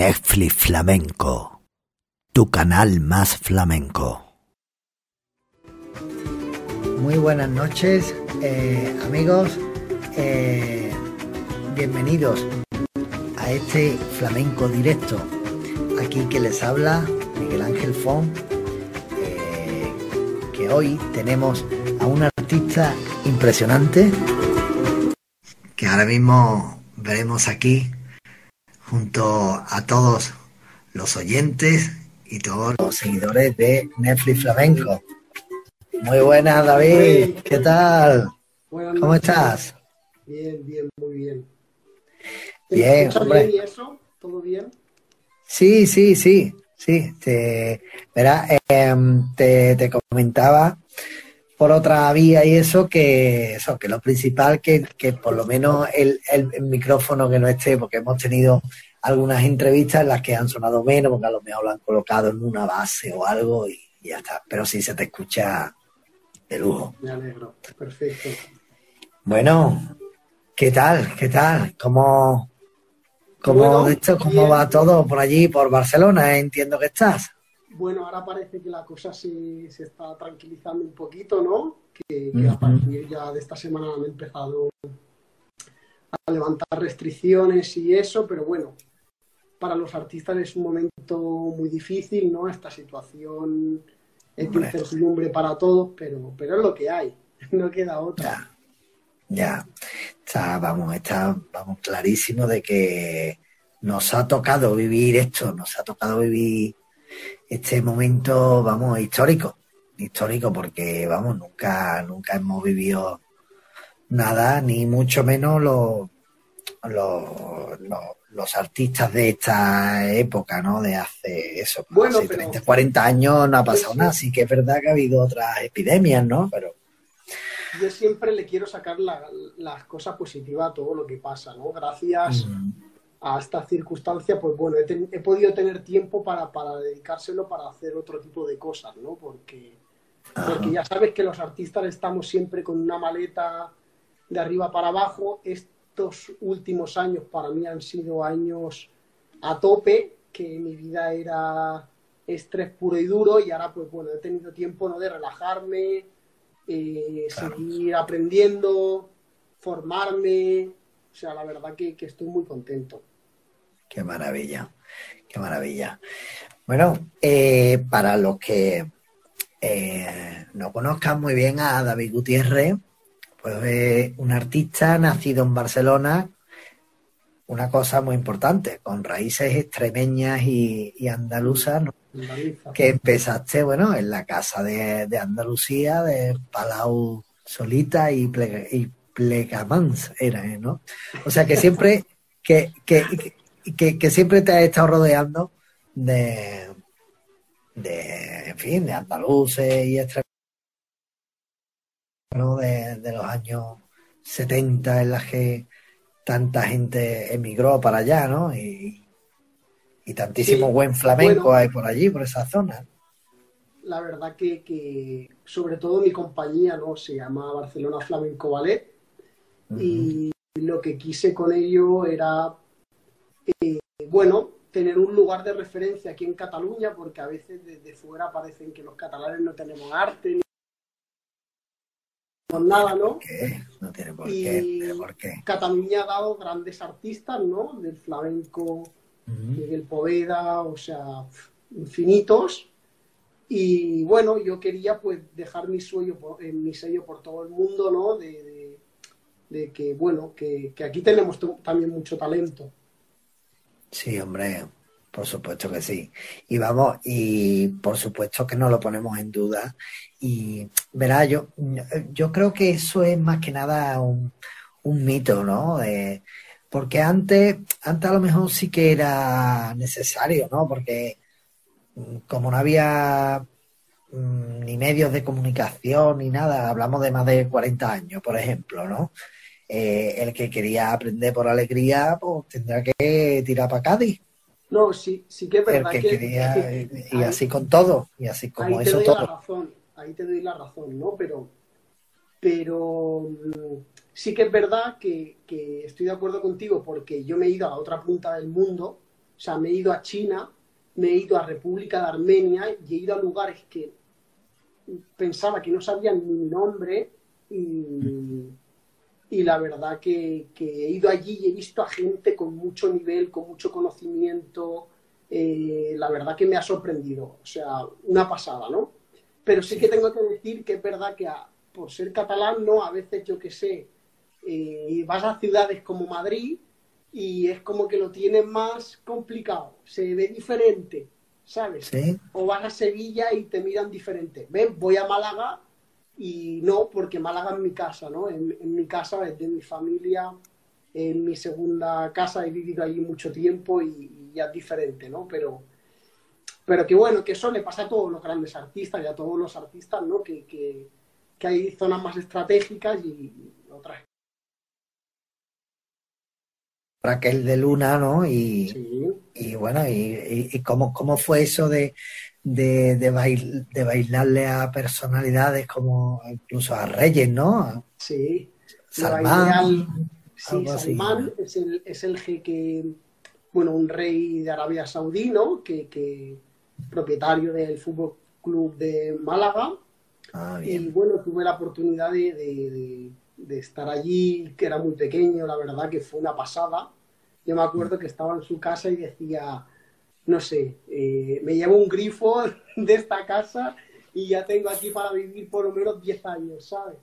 Netflix Flamenco, tu canal más flamenco. Muy buenas noches, eh, amigos. Eh, bienvenidos a este flamenco directo. Aquí que les habla Miguel Ángel Fon, eh, que hoy tenemos a un artista impresionante que ahora mismo veremos aquí junto a todos los oyentes y todos los seguidores de Netflix Flamenco. Muy buenas, David. ¿Qué tal? ¿Cómo estás? Bien, bien, muy bien. Bien, hombre. bien y eso? ¿Todo bien? Sí, sí, sí, sí. Te, verá, em, te, te comentaba por otra vía y eso que eso que lo principal que, que por lo menos el, el, micrófono que no esté porque hemos tenido algunas entrevistas en las que han sonado menos porque a lo mejor lo han colocado en una base o algo y, y ya está. Pero sí se te escucha de lujo. Me alegro. Perfecto. Bueno qué tal qué tal cómo cómo, Bueno, cómo bien. va todo por allí por Barcelona entiendo que estás Bueno, ahora parece que la cosa se, se está tranquilizando un poquito, ¿no? Que, que a partir ya de esta semana han empezado a levantar restricciones y eso, pero bueno, para los artistas es un momento muy difícil, ¿no? Esta situación es de incertidumbre para todos, pero, pero es lo que hay, no queda otra. Ya, ya. Está, vamos, está, vamos, clarísimo de que nos ha tocado vivir esto, nos ha tocado vivir este momento, vamos, histórico, histórico, porque vamos, nunca, nunca hemos vivido nada, ni mucho menos los, los, los, los artistas de esta época, ¿no? De hace eso, Bueno, hace pero- 30, 40 años no ha pasado Sí, sí. nada, sí que es verdad que ha habido otras epidemias, ¿no? Pero Yo siempre le quiero sacar la- las cosas positivas a todo lo que pasa, ¿no? Gracias a esta circunstancia, pues bueno, he, ten- he podido tener tiempo para, para dedicárselo para hacer otro tipo de cosas, ¿no? Porque, porque ya sabes que los artistas estamos siempre con una maleta de arriba para abajo. Estos últimos años para mí han sido años a tope, que mi vida era estrés puro y duro y ahora pues bueno, he tenido tiempo ¿no? de relajarme, eh, Claro. seguir aprendiendo, formarme. O sea, la verdad que, que estoy muy contento. Qué maravilla, qué maravilla. Bueno, eh, para los que eh, no conozcan muy bien a David Gutiérrez, pues es un artista nacido en Barcelona, una cosa muy importante, con raíces extremeñas y, y andaluzas, ¿no? Que empezaste, bueno, en la casa de, de Andalucía, de Palau Solita y, Ple- y Plegamans, era, ¿eh? ¿no? O sea que siempre, que, que, que, que siempre te has estado rodeando de, de en fin, de andaluces y extremeños, ¿no? de, de los años 70 en las que tanta gente emigró para allá, ¿no? Y, y tantísimo Sí. buen flamenco Bueno. hay por allí, por esa zona. la verdad que, que, sobre todo mi compañía no se llama Barcelona Flamenco Ballet y lo que quise con ello era eh, bueno tener un lugar de referencia aquí en Cataluña porque a veces desde fuera parecen que los catalanes no tenemos arte ni tenemos nada no ¿Qué? No tiene por Y- qué, no tiene por qué. Cataluña ha dado grandes artistas no del flamenco Ujú. Miguel Poveda, o sea, infinitos. Y bueno, yo quería pues dejar mi sello por, eh, mi sello por todo el mundo, ¿no? De, de- de que, bueno, que, que aquí tenemos también mucho talento. Sí, hombre, por supuesto que sí. Y vamos, y por supuesto que no lo ponemos en duda. Y verá, yo, yo creo que eso es más que nada un, mito, ¿no? De- porque antes, antes a lo mejor sí que era necesario, ¿no? Porque mm, como no había mm, ni medios de comunicación ni nada, hablamos de más de 40 años, por ejemplo, ¿no? Eh, el que quería aprender por alegría, pues tendrá que tirar para Cádiz. No, sí, sí que es El verdad que que, quería, que- y ahí- así con todo, y así como ahí te eso doy la todo. razón, ahí te doy la razón, ¿no? Pero, pero mm, sí que es verdad que, que estoy de acuerdo contigo porque yo me he ido a la otra punta del mundo, o O sea, me he ido a China, me he ido a República de Armenia y he ido a lugares que pensaba que no sabían mi nombre y, y la verdad que, he ido allí y he visto a gente con mucho nivel, con mucho conocimiento. Eh, la verdad que me ha sorprendido, o sea, una pasada, ¿no? Pero sí que tengo que decir que es verdad que por ser catalán, ¿no? A veces yo que sé, eh, vas a ciudades como Madrid y es como que lo tienes más complicado, se ve diferente, ¿sabes? O vas a Sevilla y te miran diferente. ¿Ves? Voy a Málaga y no, porque Málaga es mi casa, ¿no? En, mi casa, es de mi familia, en mi segunda casa, he vivido allí mucho tiempo y, ya es diferente, ¿no? Pero, pero que bueno, que eso le pasa a todos los grandes artistas y a todos los artistas, ¿no? Que, que, que hay zonas más estratégicas y otras Raquel de Luna, ¿no? Y, y bueno, y, y, cómo, cómo, fue eso de, de, de, bailarle a personalidades como incluso a Reyes, ¿no? Sí. Salmán. sí, Salmán es el, es el jeque, bueno, un rey de Arabia Saudí, ¿no? Que, que propietario del Fútbol Club de Málaga. Ah, y bueno, tuve la oportunidad de de estar allí, que era muy pequeño, la verdad que fue una pasada. Yo me acuerdo que estaba en su casa y decía, no sé, eh, me llevo un grifo de esta casa y ya tengo aquí para vivir por lo menos 10 años, ¿sabes?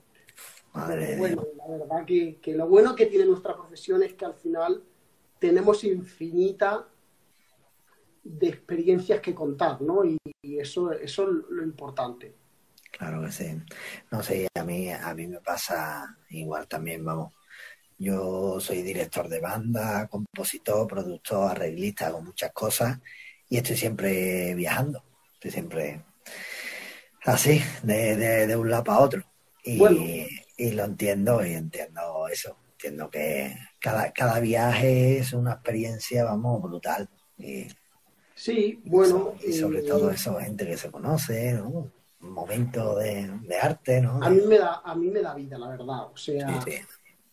bueno, la verdad que, que, lo bueno que tiene nuestra profesión es que al final tenemos infinita de experiencias que contar, ¿no? Y, y eso, eso es lo importante. Claro que sí. No sé, a mí, a mí me pasa igual también, vamos. Yo soy director de banda, compositor, productor, arreglista, con muchas cosas y estoy siempre viajando. Estoy siempre así, de, de, un lado para otro. Y, y, lo entiendo y entiendo eso. Entiendo que cada, cada viaje es una experiencia, vamos, brutal. Y, sí, bueno. Y sobre todo eso, gente que se conoce, ¿no? un momento de, arte, ¿no? A mí, me da, a mí me da vida, la verdad. O sea,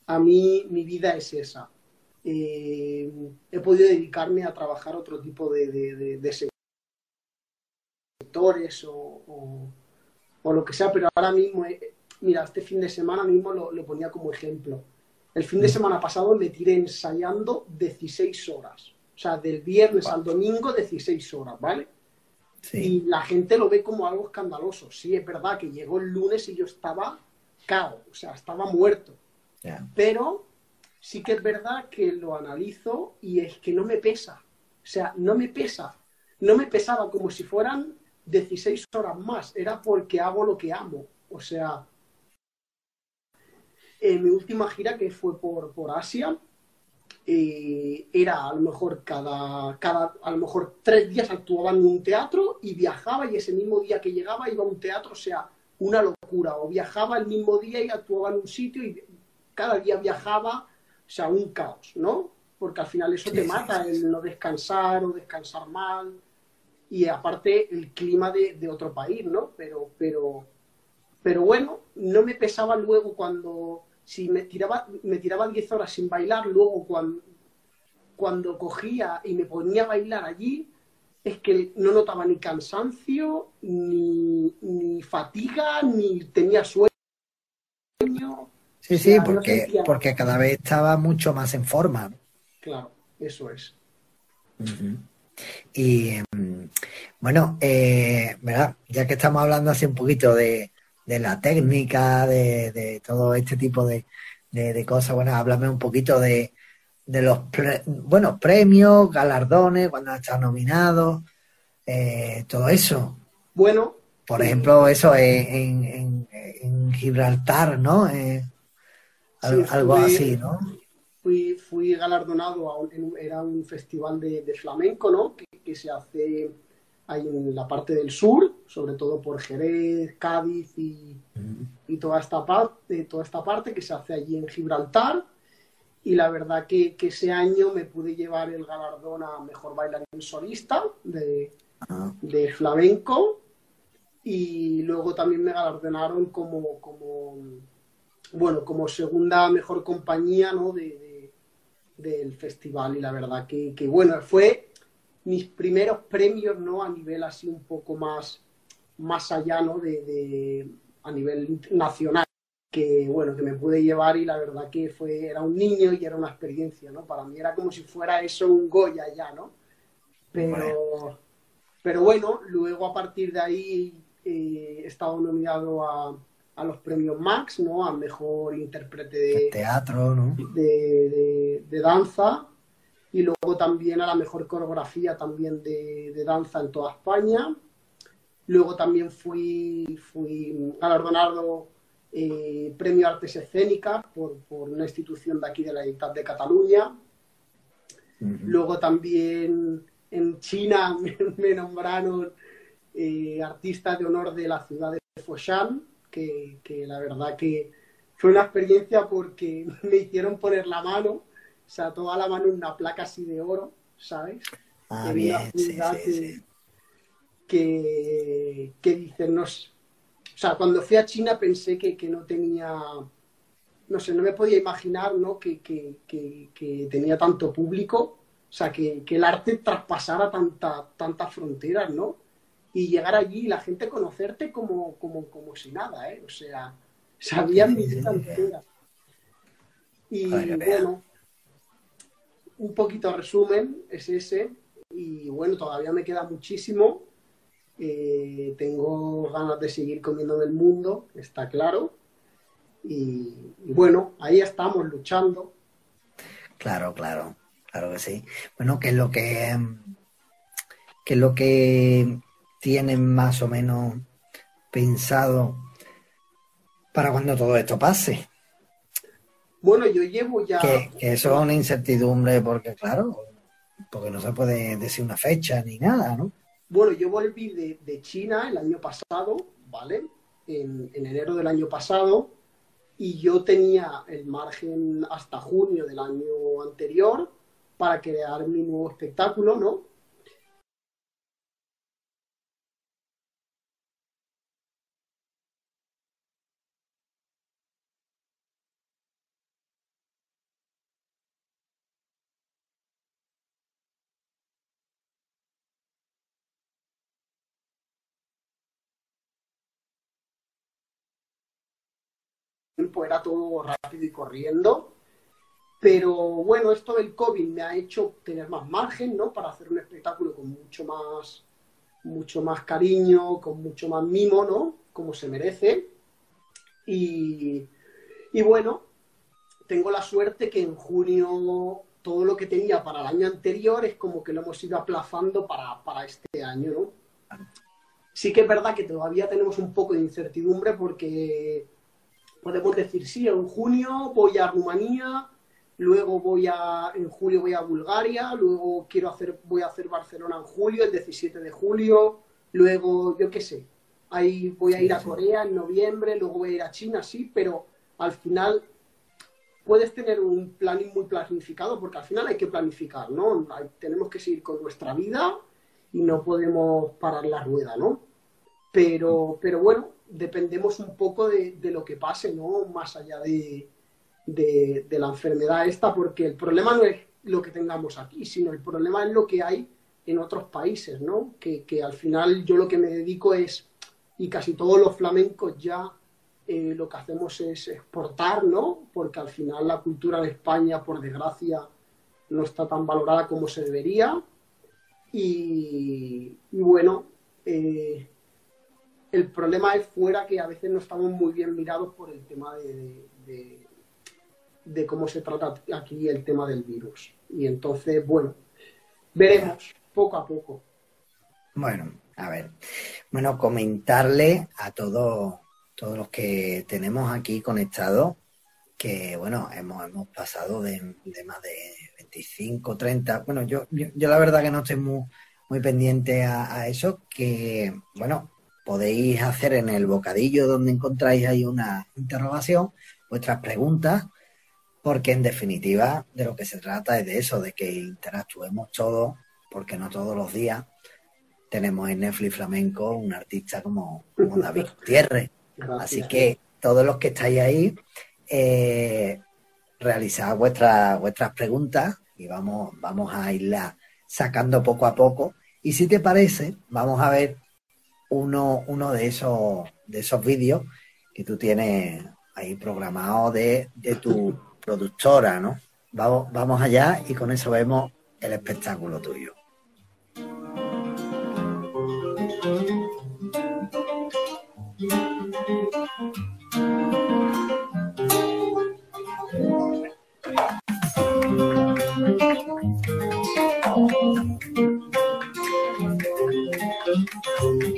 a mí mi vida es esa. Eh, he podido dedicarme a trabajar otro tipo de, de, sectores o, o, lo que sea, pero ahora mismo, eh, mira, este fin de semana mismo lo, lo, ponía como ejemplo. El fin de mm. semana pasado me tiré ensayando 16 horas. O sea, del viernes al domingo 16 horas, ¿vale? Y la gente lo ve como algo escandaloso. Sí, es verdad que llegó el lunes y yo estaba cao, o sea, estaba muerto. Pero sí que es verdad que lo analizo y es que no me pesa. O sea, no me pesa. No me pesaba como si fueran 16 horas más. Era porque hago lo que amo. O sea, en mi última gira que fue por, por Asia, eh, era a lo mejor cada, cada, a lo mejor tres días actuaba en un teatro y viajaba y ese mismo día que llegaba iba a un teatro, o sea, una locura. O viajaba el mismo día y actuaba en un sitio y cada día viajaba, o sea, un caos, ¿no? Porque al final eso te mata, el no descansar o descansar mal. Y aparte el clima de, de otro país, ¿no? Pero, pero, pero bueno, no me pesaba luego cuando si me tiraba, me tiraba 10 horas sin bailar, luego cuando, cuando cogía y me ponía a bailar allí, es que no notaba ni cansancio, ni, ni fatiga, ni tenía sueño. Sí, sí, porque, porque cada vez estaba mucho más en forma. Claro, eso es. Y em, bueno, eh, ¿verdad? ya que estamos hablando así un poquito de, de la técnica, de, todo este tipo de, cosas. Bueno, háblame un poquito de, los bueno, premios, galardones, cuando has estado nominado, eh, todo eso. Bueno. Por ejemplo, eso en, en, Gibraltar, ¿no? Eh, algo así, ¿no? Fui, fui galardonado, a era un festival de, flamenco, ¿no? que se hace hay en la parte del sur, sobre todo por Jerez, Cádiz y, y toda, esta parte, toda esta parte que se hace allí en Gibraltar. Y la verdad que, que ese año me pude llevar el galardón a Mejor Bailarín Solista de, ah. de flamenco. Y luego también me galardonaron como, como, bueno, como segunda mejor compañía ¿no? de, del festival. Y la verdad que, que bueno, fue mis primeros premios, ¿no? A nivel así un poco más, más allá, ¿no? De, a nivel nacional, que bueno, que me pude llevar y la verdad que fue, era un niño y era una experiencia, ¿no? Para mí era como si fuera eso un Goya ya, ¿no? Pero, pero bueno, luego a partir de ahí eh, he estado nominado a, a los premios Max, ¿no? A mejor intérprete de teatro, ¿no? De, de, danza y luego también a la mejor coreografía también de, de, danza en toda España. Luego también fui, fui galardonado eh, Premio Artes Escénicas por, por, una institución de aquí de la Editat de Cataluña. Luego también en China me, me nombraron eh, artista de honor de la ciudad de Foshan que, la verdad que fue una experiencia porque me hicieron poner la mano, o sea, toda la mano en una placa así de oro, ¿sabes? Ah, bien, sí, que, que, dicen, no O sea, cuando fui a China pensé que, no tenía, no sé, no me podía imaginar, ¿no? Que, tenía tanto público, o sea, que, el arte traspasara tanta, tantas fronteras, ¿no? Y llegar allí y la gente conocerte como, como, como si nada, ¿eh? O sea, sabían mi vida entera. Y bueno, un poquito resumen es ese. Y bueno, todavía me queda muchísimo. Eh, tengo ganas de seguir comiendo del mundo, está claro. Y, y, bueno, ahí estamos luchando. Claro, claro, claro que sí. Bueno, ¿qué es lo que, es lo que tienen más o menos pensado para cuando todo esto pase? Bueno, yo llevo ya... Que, eso es una incertidumbre porque, claro, porque no se puede decir una fecha ni nada, ¿no? Bueno, yo volví de, China el año pasado, ¿vale? En, en, enero del año pasado y yo tenía el margen hasta junio del año anterior para crear mi nuevo espectáculo, ¿no? Era todo rápido y corriendo. Pero bueno, esto del COVID me ha hecho tener más margen, ¿no? Para hacer un espectáculo con mucho más, mucho más cariño, con mucho más mimo, ¿no? Como se merece. Y, y bueno, tengo la suerte que en junio todo lo que tenía para el año anterior es como que lo hemos ido aplazando para, para este año, ¿no? Sí que es verdad que todavía tenemos un poco de incertidumbre porque podemos decir, sí, en junio voy a Rumanía, luego voy a, en julio voy a Bulgaria, luego quiero hacer, voy a hacer Barcelona en julio, el 17 de julio, luego, yo qué sé, ahí voy a ir a Corea en noviembre, luego voy a ir a China, sí, pero al final puedes tener un planning muy planificado, porque al final hay que planificar, ¿no? tenemos que seguir con nuestra vida y no podemos parar la rueda, ¿no? Pero, pero bueno, dependemos un poco de, lo que pase, ¿no? Más allá de, la enfermedad esta, porque el problema no es lo que tengamos aquí, sino el problema es lo que hay en otros países, ¿no? Que, al final yo lo que me dedico es, y casi todos los flamencos ya eh, lo que hacemos es exportar, ¿no? Porque al final la cultura de España, por desgracia, no está tan valorada como se debería. Y, bueno, eh, el problema es fuera que a veces no estamos muy bien mirados por el tema de, de, cómo se trata aquí el tema del virus. Y entonces, bueno, veremos poco a poco. Bueno, a ver. Bueno, comentarle a todos todos los que tenemos aquí conectados que, bueno, hemos, hemos pasado de, más de 25, 30. Bueno, yo, yo, la verdad que no estoy muy, muy pendiente a, a eso, que, bueno, podéis hacer en el bocadillo donde encontráis ahí una interrogación vuestras preguntas, porque en definitiva de lo que se trata es de eso, de que interactuemos todos, porque no todos los días tenemos en Netflix Flamenco un artista como, David Gutiérrez. Así que todos los que estáis ahí, eh, realizad vuestras vuestras preguntas y vamos, vamos a irlas sacando poco a poco. Y si te parece, vamos a ver uno, uno de esos, de esos vídeos que tú tienes ahí programado de, de tu productora, ¿no? Vamos, vamos allá y con eso vemos el espectáculo tuyo.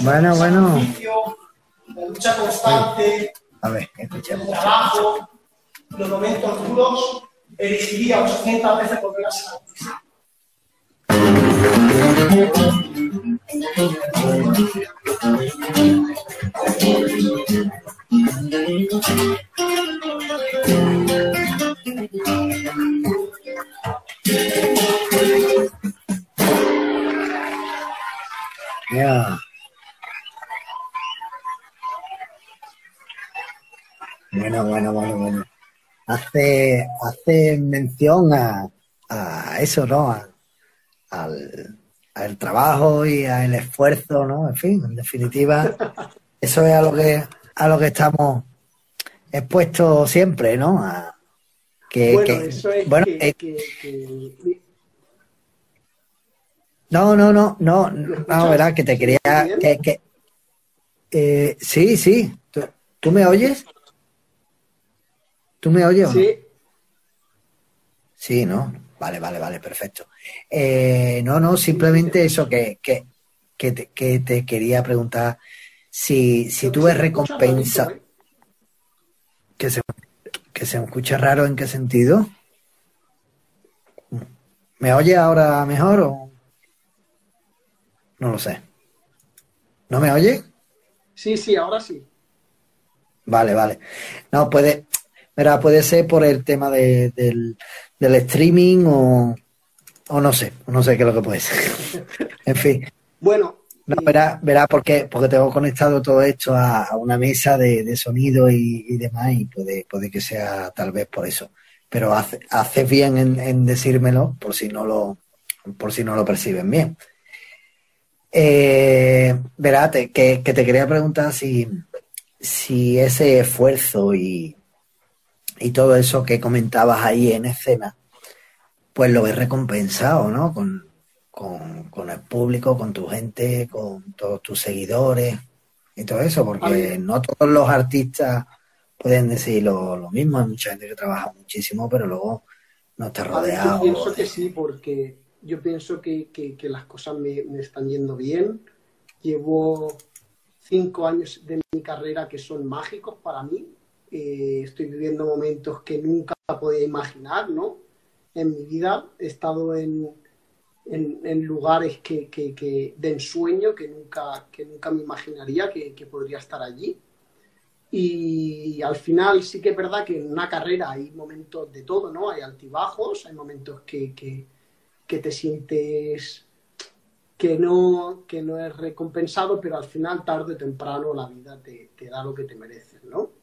Bueno, bueno. La lucha constante. A ver, escuchemos. El trabajo, los momentos duros, elegiría 800 veces volver a ser. Ya. Bueno, bueno, bueno, bueno. Hace, hace mención a, a eso, ¿no? A- al, al trabajo y al esfuerzo, ¿no? En fin, en definitiva, eso es a lo que, a lo que estamos expuestos siempre, ¿no? A, que, bueno, que- eso es bueno, que, eh, que- No, no, no, no, ¿Me no, verás que te quería, que- eh, sí, sí, ¿Tú, tú me oyes? ¿Tú me oyes o no? sí, Sí, ¿no? Vale, vale, vale, perfecto. Eh, no, no, simplemente eso que, que, que, te, que te quería preguntar si, si tú ves ¿Se me escucha recompensa, eh? que se, que se me escucha raro en qué sentido. ¿Me oye ahora mejor o no lo sé? ¿No me oye? Sí, sí, ahora sí. Vale, vale. No, puede, verá, puede ser por el tema de- del, del streaming o, o no sé, no sé qué es lo que puede ser. En fin, Bueno, no, verá, verá porque, porque tengo conectado todo esto a, a una mesa de, de sonido y, y demás y puede, puede que sea tal vez por eso. Pero hace, haces bien en, en decírmelo por si no lo, por si no lo perciben bien. Eh, verá, te- que, que te quería preguntar si, si ese esfuerzo y, y todo eso que comentabas ahí en escena, pues lo ves recompensado, ¿no? Con, con, con el público, con tu gente, con todos tus seguidores y todo eso, porque no todos los artistas pueden decir lo, lo mismo. Hay mucha gente que trabaja muchísimo, pero luego no está ver, yo rodeado. pienso de- que sí, porque yo pienso que, que- que las cosas me, me están yendo bien. Llevo cinco años de mi carrera que son mágicos para mí. Eh, estoy viviendo momentos que nunca podía imaginar, ¿no? En mi vida he estado en, en, lugares que, que, de ensueño que nunca, que nunca me imaginaría que, que, podría estar allí. Y al final sí que es verdad que en una carrera hay momentos de todo, ¿no? Hay altibajos, hay momentos que, que te sientes que no, que no es recompensado, pero al final, tarde o temprano, la vida te, te da lo que te mereces, ¿no?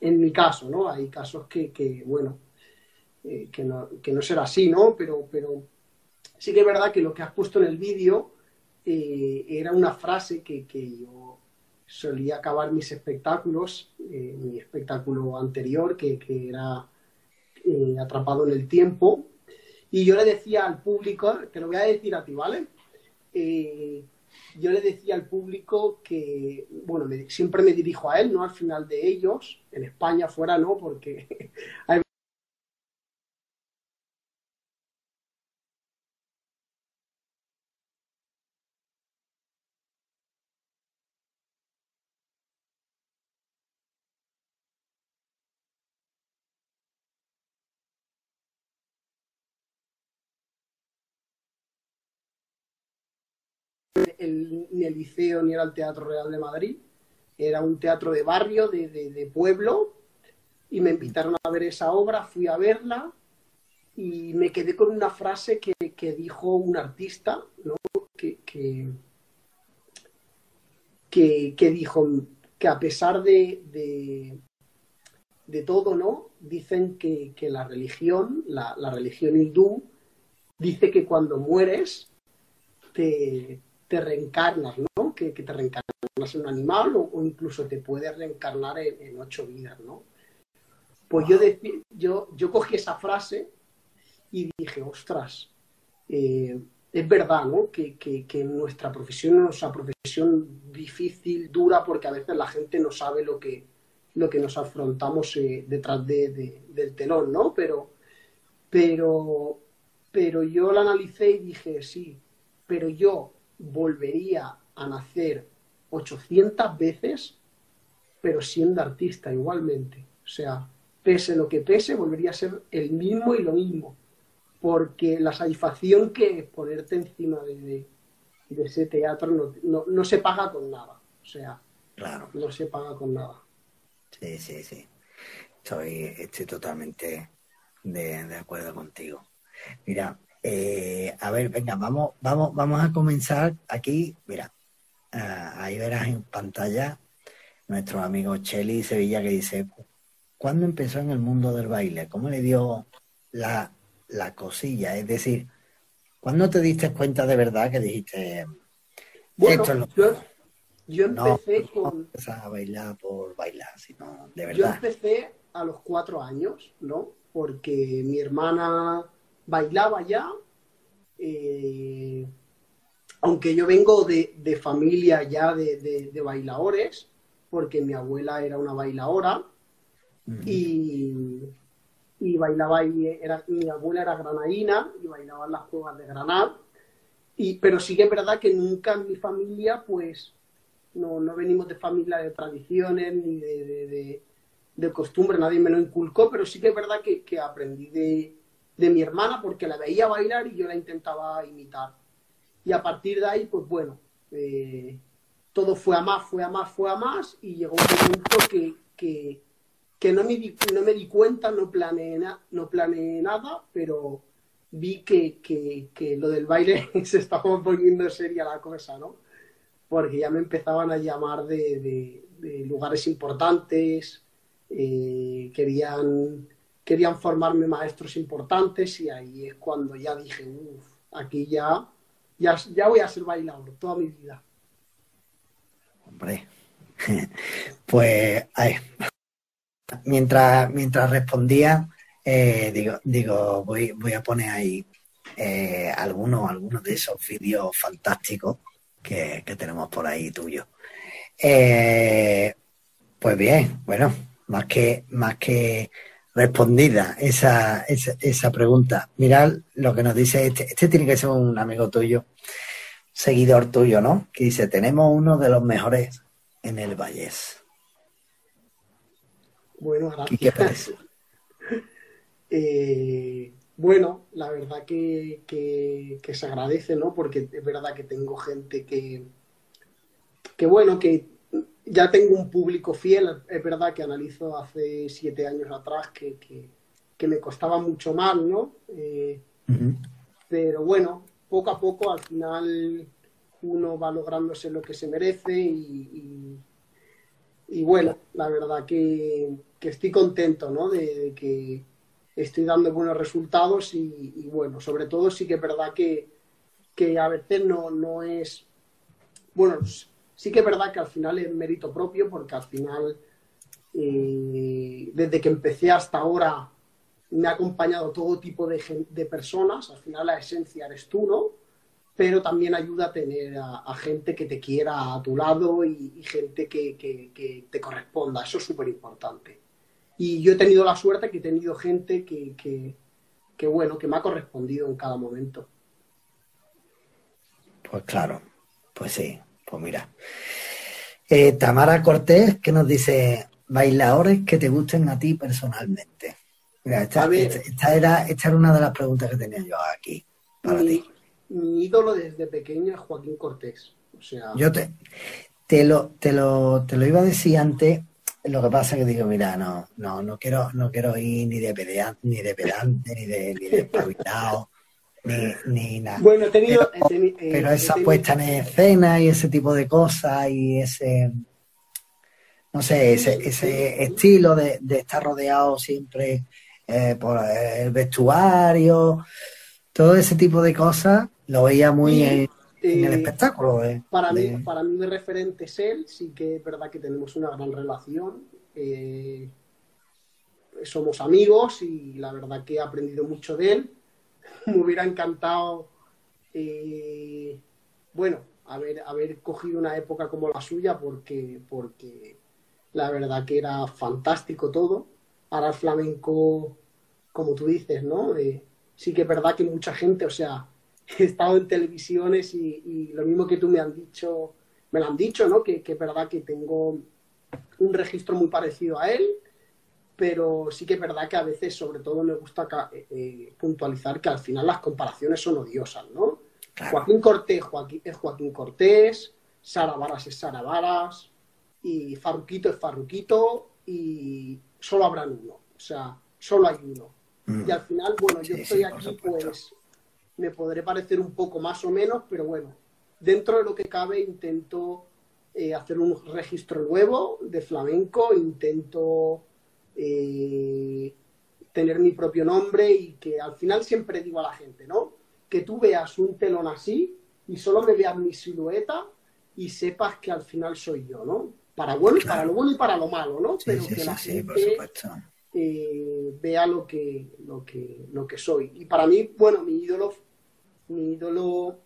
En mi caso, ¿no? Hay casos que, que bueno, eh, que, no, que no será así, ¿no? Pero, pero sí que es verdad que lo que has puesto en el vídeo eh, era una frase que, que, yo solía acabar mis espectáculos, eh, mi espectáculo anterior, que, que era Atrapado en el Tiempo, y yo le decía al público, te lo voy a decir a ti, ¿vale? Yo le decía al público que, bueno, siempre me dirijo a él, ¿no? Al final de ellos, en España fuera no, porque hay ni el liceo ni era el Teatro Real de Madrid, era un teatro de barrio, de, pueblo, y me invitaron a ver esa obra, fui a verla y me quedé con una frase que, dijo un artista, ¿no? que, que, dijo que a pesar de, de, todo, ¿no? Dicen que, la religión, la religión hindú, dice que cuando mueres te, te reencarnas, ¿no? Que, te reencarnas en un animal o, incluso te puedes reencarnar en, ocho vidas, ¿no? Pues yo, yo, yo cogí esa frase y dije, ostras, eh, es verdad, ¿no? Que, que, nuestra profesión es una profesión difícil, dura, porque a veces la gente no sabe lo que, lo que nos afrontamos eh, detrás de, del telón, ¿no? Pero, pero, pero yo la analicé y dije, sí, pero yo volvería a nacer 800 veces, pero siendo artista igualmente. O sea, pese lo que pese, volvería a ser el mismo y lo mismo. Porque la satisfacción que es ponerte encima de, ese teatro no, se paga con nada. O sea, claro. no se paga con nada. Sí, sí, sí. Estoy, estoy totalmente de, de acuerdo contigo. Mira, eh, a ver, venga, vamos, vamos, vamos a comenzar aquí. Mira, ah, ahí verás en pantalla nuestro amigo Cheli Sevilla que dice, ¿cuándo empezó en el mundo del baile? ¿Cómo le dio la, la cosilla? Es decir, ¿cuándo te diste cuenta de verdad que dijiste, bueno, yo, empecé con... a bailar por bailar, sino de verdad. Yo empecé a los cuatro años, ¿no? Porque mi hermana bailaba ya, eh, aunque yo vengo de, familia ya de, bailadores, porque mi abuela era una bailadora y, bailaba y era, mi abuela era granadina y bailaba en las cuevas de Granada. Y, pero sí que es verdad que nunca en mi familia, pues, no, no venimos de familia de tradiciones ni de, de, costumbre, nadie me lo inculcó, pero sí que es verdad que, que aprendí de, de mi hermana porque la veía bailar y yo la intentaba imitar. Y a partir de ahí, pues bueno, eh, todo fue a más, fue a más, fue a más y llegó un momento que, que, no, me di, no me di cuenta, no planeé, no planeé nada, pero vi que, que, lo del baile se estaba poniendo seria la cosa, ¿no? Porque ya me empezaban a llamar de, de, lugares importantes, eh, querían querían formarme maestros importantes y ahí es cuando ya dije, uff, aquí ya, ya, voy a ser bailador toda mi vida. Hombre, pues mientras, mientras respondía, eh, digo, digo voy, voy a poner ahí eh, algunos, algunos de esos vídeos fantásticos que, tenemos por ahí tuyo. Eh, pues bien, bueno, más que, más que respondida esa, esa, pregunta. Mirad lo que nos dice este. Este tiene que ser un amigo tuyo, seguidor tuyo, ¿no? Que dice, tenemos uno de los mejores en el Vallés. Bueno, gracias. eh, bueno, la verdad que, que, se agradece, ¿no? Porque es verdad que tengo gente que, que bueno, que ya tengo un público fiel, es verdad que analizo hace siete años atrás que, que me costaba mucho más, ¿no? Eh, pero bueno, poco a poco al final uno va lográndose lo que se merece y, y, bueno, la verdad que, estoy contento, ¿no? De, que estoy dando buenos resultados y, bueno, sobre todo sí que es verdad que, que a veces no, no es, bueno, sí que es verdad que al final es mérito propio porque al final, eh, desde que empecé hasta ahora, me ha acompañado todo tipo de, de, personas, al final la esencia eres tú, ¿no? Pero también ayuda a tener a, gente que te quiera a tu lado y, gente que, que, te corresponda, eso es súper importante. Y yo he tenido la suerte que he tenido gente que, que, bueno, que me ha correspondido en cada momento. Pues claro, pues sí, pues mira. Eh, Tamara Cortés, que nos dice, bailadores que te gusten a ti personalmente esta, era, esta era una de las preguntas que tenía yo aquí para mi, Mi ídolo desde pequeño es Joaquín Cortés. O sea... Yo te, te, lo, te, lo, te lo iba a decir antes, lo que pasa es que digo, mira, no, no, no quiero, no quiero ir ni de pedante, ni de pedante, ni de, ni de ni, ni, nada. Bueno, he tenido. Pero, esa puesta en escena y ese tipo de cosas y ese no sé, ese, ese estilo de, de estar rodeado siempre eh, por el vestuario, todo ese tipo de cosas, lo veía muy en, el eh, espectáculo. Eh, para, mí, para mí mi referente es él, sí que es verdad que tenemos una gran relación. somos amigos y la verdad que he aprendido mucho de él. Me hubiera encantado, bueno, haber, haber cogido una época como la suya porque, porque la verdad que era fantástico todo ahora el flamenco, como tú dices, ¿no? Eh, sí que es verdad que mucha gente, o sea, he estado en televisiones y, lo mismo que tú me han dicho, me lo han dicho, ¿no? Que, es verdad que tengo un registro muy parecido a él, pero sí que es verdad que a veces, sobre todo, me gusta eh, eh, puntualizar que al final las comparaciones son odiosas, ¿no? Joaquín Cortés Joaquín, es Joaquín Cortés, Sara Varas es Sara Varas, y Farruquito es Farruquito, y solo habrán uno, o sea, solo hay uno. Mm. Y al final, bueno, yo estoy aquí, pues me podré parecer un poco más o menos, pero bueno, dentro de lo que cabe intento eh, hacer un registro nuevo de flamenco, intento eh, tener mi propio nombre y que al final siempre digo a la gente, ¿no? Que tú veas un telón así y solo me veas mi silueta y sepas que al final soy yo, ¿no? para bueno, para lo bueno y para lo malo, ¿no? Pero que la gente eh, vea lo que, lo que, lo que soy. Y para mí, bueno, mi ídolo, mi ídolo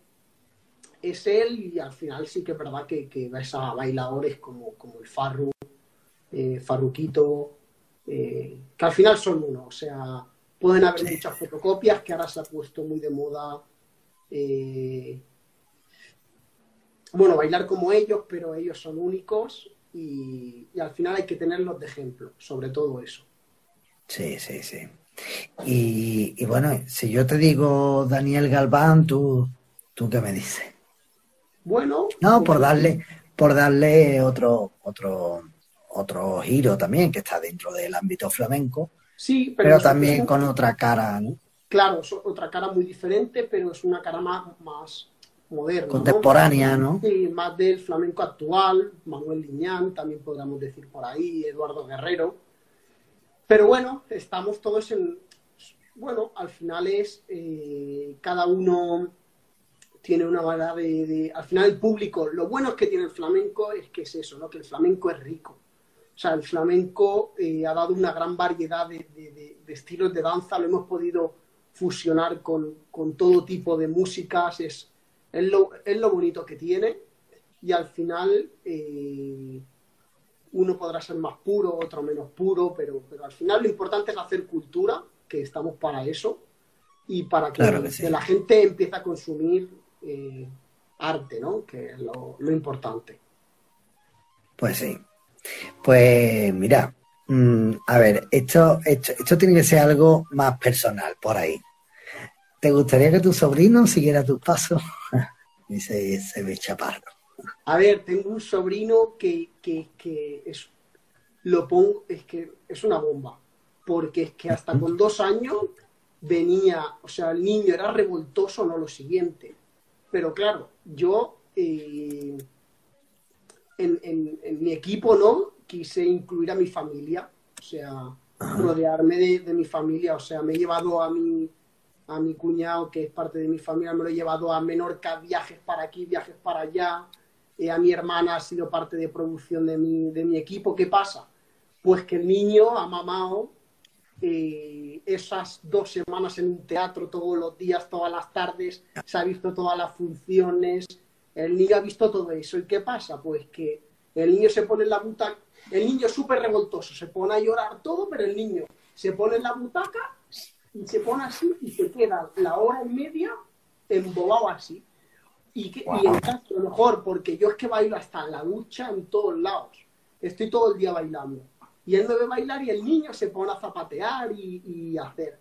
es él, y al final sí que es verdad que, que ves a bailadores como, como el Farru, eh, Farruquito, eh, que al final son uno, o sea, pueden haber muchas fotocopias que ahora se ha puesto muy de moda. bueno, bailar como ellos, pero ellos son únicos y, al final hay que tenerlos de ejemplo, sobre todo eso. Sí, sí, sí. Y, bueno, si yo te digo Daniel Galván, ¿tú, tú qué me dices? Bueno. No, por darle, por darle otro, otro, otro giro también, que está dentro del ámbito flamenco. Sí, pero, también con otra cara, ¿no? Claro, otra cara muy diferente, pero es una cara más, más, moderno. Contemporánea, ¿no? Sí, más del flamenco actual, Manuel Liñán, también podríamos decir por ahí, Eduardo Guerrero. Pero bueno, estamos todos en... Bueno, al final es eh, cada uno tiene una manera de, Al final el público, lo bueno es que tiene el flamenco es que es eso, ¿no? Que el flamenco es rico. O sea, el flamenco eh, ha dado una gran variedad de, de, estilos de danza, lo hemos podido fusionar con, con todo tipo de músicas, es, es lo, es lo bonito que tiene y al final eh, uno podrá ser más puro, otro menos puro, pero, pero al final lo importante es hacer cultura, que estamos para eso, y para que, la gente empiece a consumir eh, arte, ¿no? Que es lo, importante. Pues sí. Pues mira, mm, a ver, esto, esto, esto tiene que ser algo más personal por ahí. ¿Te gustaría que tu sobrino siguiera tus pasos? Dice se ve chaparro. A ver, tengo un sobrino que, es lo pongo, es que es una bomba. Porque es que hasta con dos años venía, o sea, el niño era revoltoso, no lo siguiente. Pero claro, yo eh, en, mi equipo no quise incluir a mi familia, o sea, rodearme de, mi familia, o sea, me he llevado a mi, a mi cuñado, que es parte de mi familia, me lo he llevado a Menorca, viajes para aquí, viajes para allá, eh, a mi hermana ha sido parte de producción de mi, de mi equipo, ¿qué pasa? Pues que el niño ha mamado eh, esas dos semanas en un teatro todos los días, todas las tardes, se ha visto todas las funciones, el niño ha visto todo eso. ¿Y qué pasa? Pues que el niño se pone en la butaca, el niño es súper revoltoso, se pone a llorar todo, pero el niño se pone en la butaca y se pone así y se queda la hora y media embobado así. Y, que, y en caso, lo mejor, porque yo es que bailo hasta en la ducha en todos lados. Estoy todo el día bailando. Y él me ve bailar y el niño se pone a zapatear y, y hacer.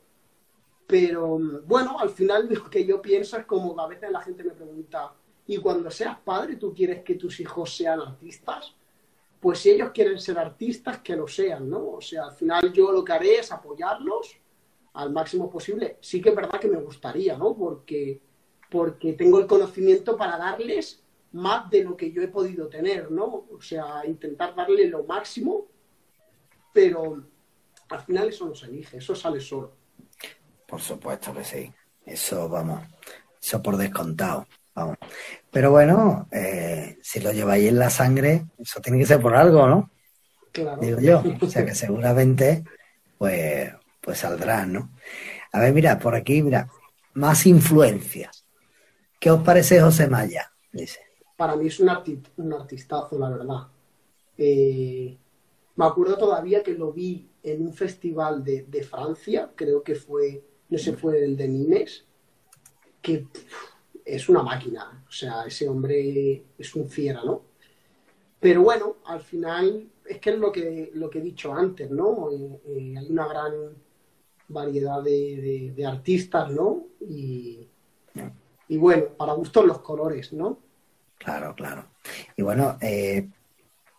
Pero bueno, al final lo que yo pienso es como a veces la gente me pregunta, y cuando seas padre, tú quieres que tus hijos sean artistas, pues si ellos quieren ser artistas, que lo sean, ¿no? O sea, al final yo lo que haré es apoyarlos al máximo posible. Sí que es verdad que me gustaría, ¿no? Porque, porque tengo el conocimiento para darles más de lo que yo he podido tener, ¿no? O sea, intentar darle lo máximo, pero al final eso no se elige, eso sale solo. Por supuesto que sí. Eso, vamos, eso por descontado. Pero bueno, eh, si lo lleváis en la sangre, eso tiene que ser por algo, ¿no? Claro. Digo yo. O sea que seguramente, pues, pues saldrán, ¿no? A ver, mira, por aquí, mira, más influencias. ¿Qué os parece José Maya? Dice. Para mí es un, un artistazo, la verdad. Eh, me acuerdo todavía que lo vi en un festival de, Francia, creo que fue, no sé, fue el de Nimes, que es una máquina, o sea, ese hombre es un fiera, ¿no? Pero bueno, al final es que es lo que, lo que he dicho antes, ¿no? Eh, eh, hay una gran variedad de, artistas, ¿no? Y, bueno, para gustos los colores, ¿no? Claro, claro. Y bueno, eh,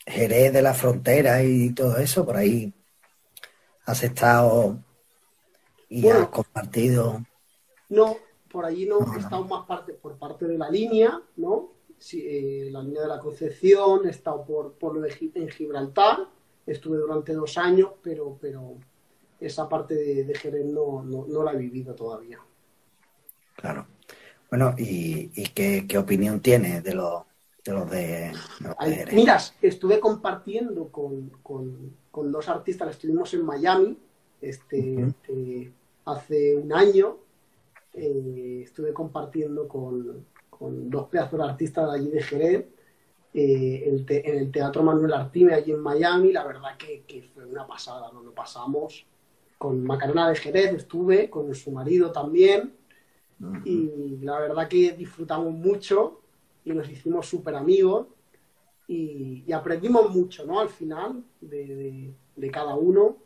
Jerez de la Frontera y todo eso, por ahí has estado y has compartido. No, por allí no, he estado más parte, por parte de la línea, ¿no? Eh, la línea de la Concepción, he estado por, por lo de en Gibraltar, estuve durante dos años, pero, pero esa parte de, Jerez no, no, la he vivido todavía. Claro. Bueno, ¿y, qué, opinión tienes de los de, los de, Jerez? Mira, estuve compartiendo con, con, dos artistas, estuvimos en Miami este, este hace un año eh, estuve compartiendo con, dos pedazos de artistas de allí de Jerez, eh, en el Teatro Manuel Artime, allí en Miami. La verdad que, fue una pasada, nos lo pasamos. Con Macarena de Jerez estuve, con su marido también. Y la verdad que disfrutamos mucho y nos hicimos súper amigos y, aprendimos mucho, ¿no? Al final de, de cada uno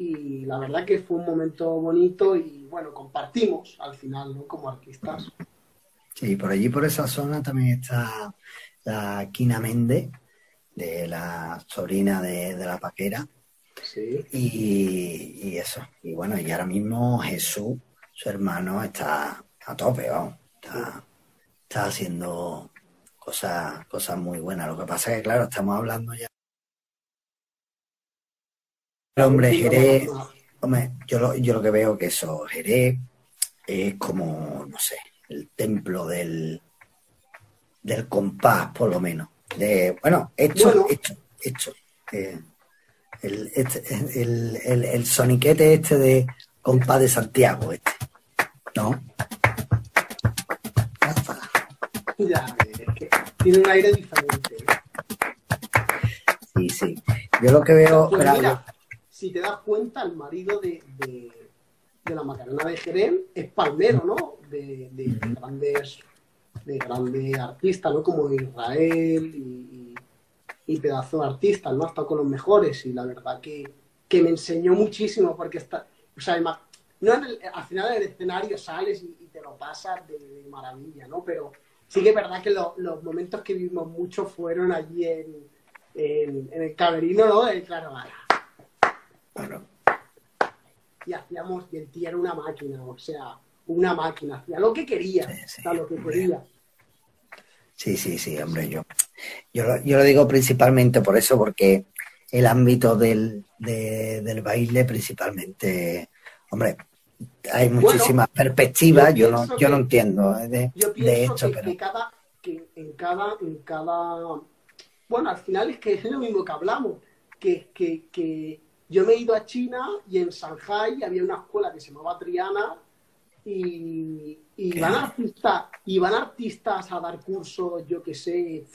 y la verdad que fue un momento bonito y bueno, compartimos al final, ¿no? Como artistas. Sí, por allí, por esa zona también está la Quina Méndez, de la sobrina de, la paquera. Sí. Y, eso. Y bueno, y ahora mismo Jesús, su hermano, está a tope, vamos. Está, está haciendo cosas, cosas muy buenas. Lo que pasa es que, claro, estamos hablando ya Hombre, Jerez, hombre, yo lo, yo lo que veo que eso, Jerez es como, no sé, el templo del, del compás, por lo menos. De, bueno, hecho, hecho, hecho. Eh, el, este, el, el, el, soniquete este de compás de Santiago, este. ¿No? Ya, es que tiene un aire diferente. Sí, sí. Yo lo que veo. Pues si te das cuenta, el marido de, la Macarena de Jerez es palmero, ¿no? De, grandes de grandes artistas, ¿no? Como Israel y, pedazo de artistas, ¿no? Ha estado con los mejores y la verdad que, que me enseñó muchísimo, porque está, o sea, no al final del escenario sales y, te lo pasas de, maravilla, ¿no? Pero sí que es verdad que los momentos que vivimos mucho fueron allí en, el camerino, ¿no? De claro, Y hacíamos, y el tío era una máquina, o sea, una máquina, hacía lo que quería, lo que quería. Sí, sí, sí, hombre, yo, yo, yo lo digo principalmente por eso, porque el ámbito del, del baile principalmente, hombre, hay muchísimas perspectivas, yo, no, yo no entiendo ¿eh? de, yo pienso que, cada, que en cada, en cada, bueno, al final es que es lo mismo que hablamos, que, que, que yo me he ido a China y en Shanghai había una escuela que se llamaba Triana y, y van artistas, y van artistas a dar cursos, yo que sé,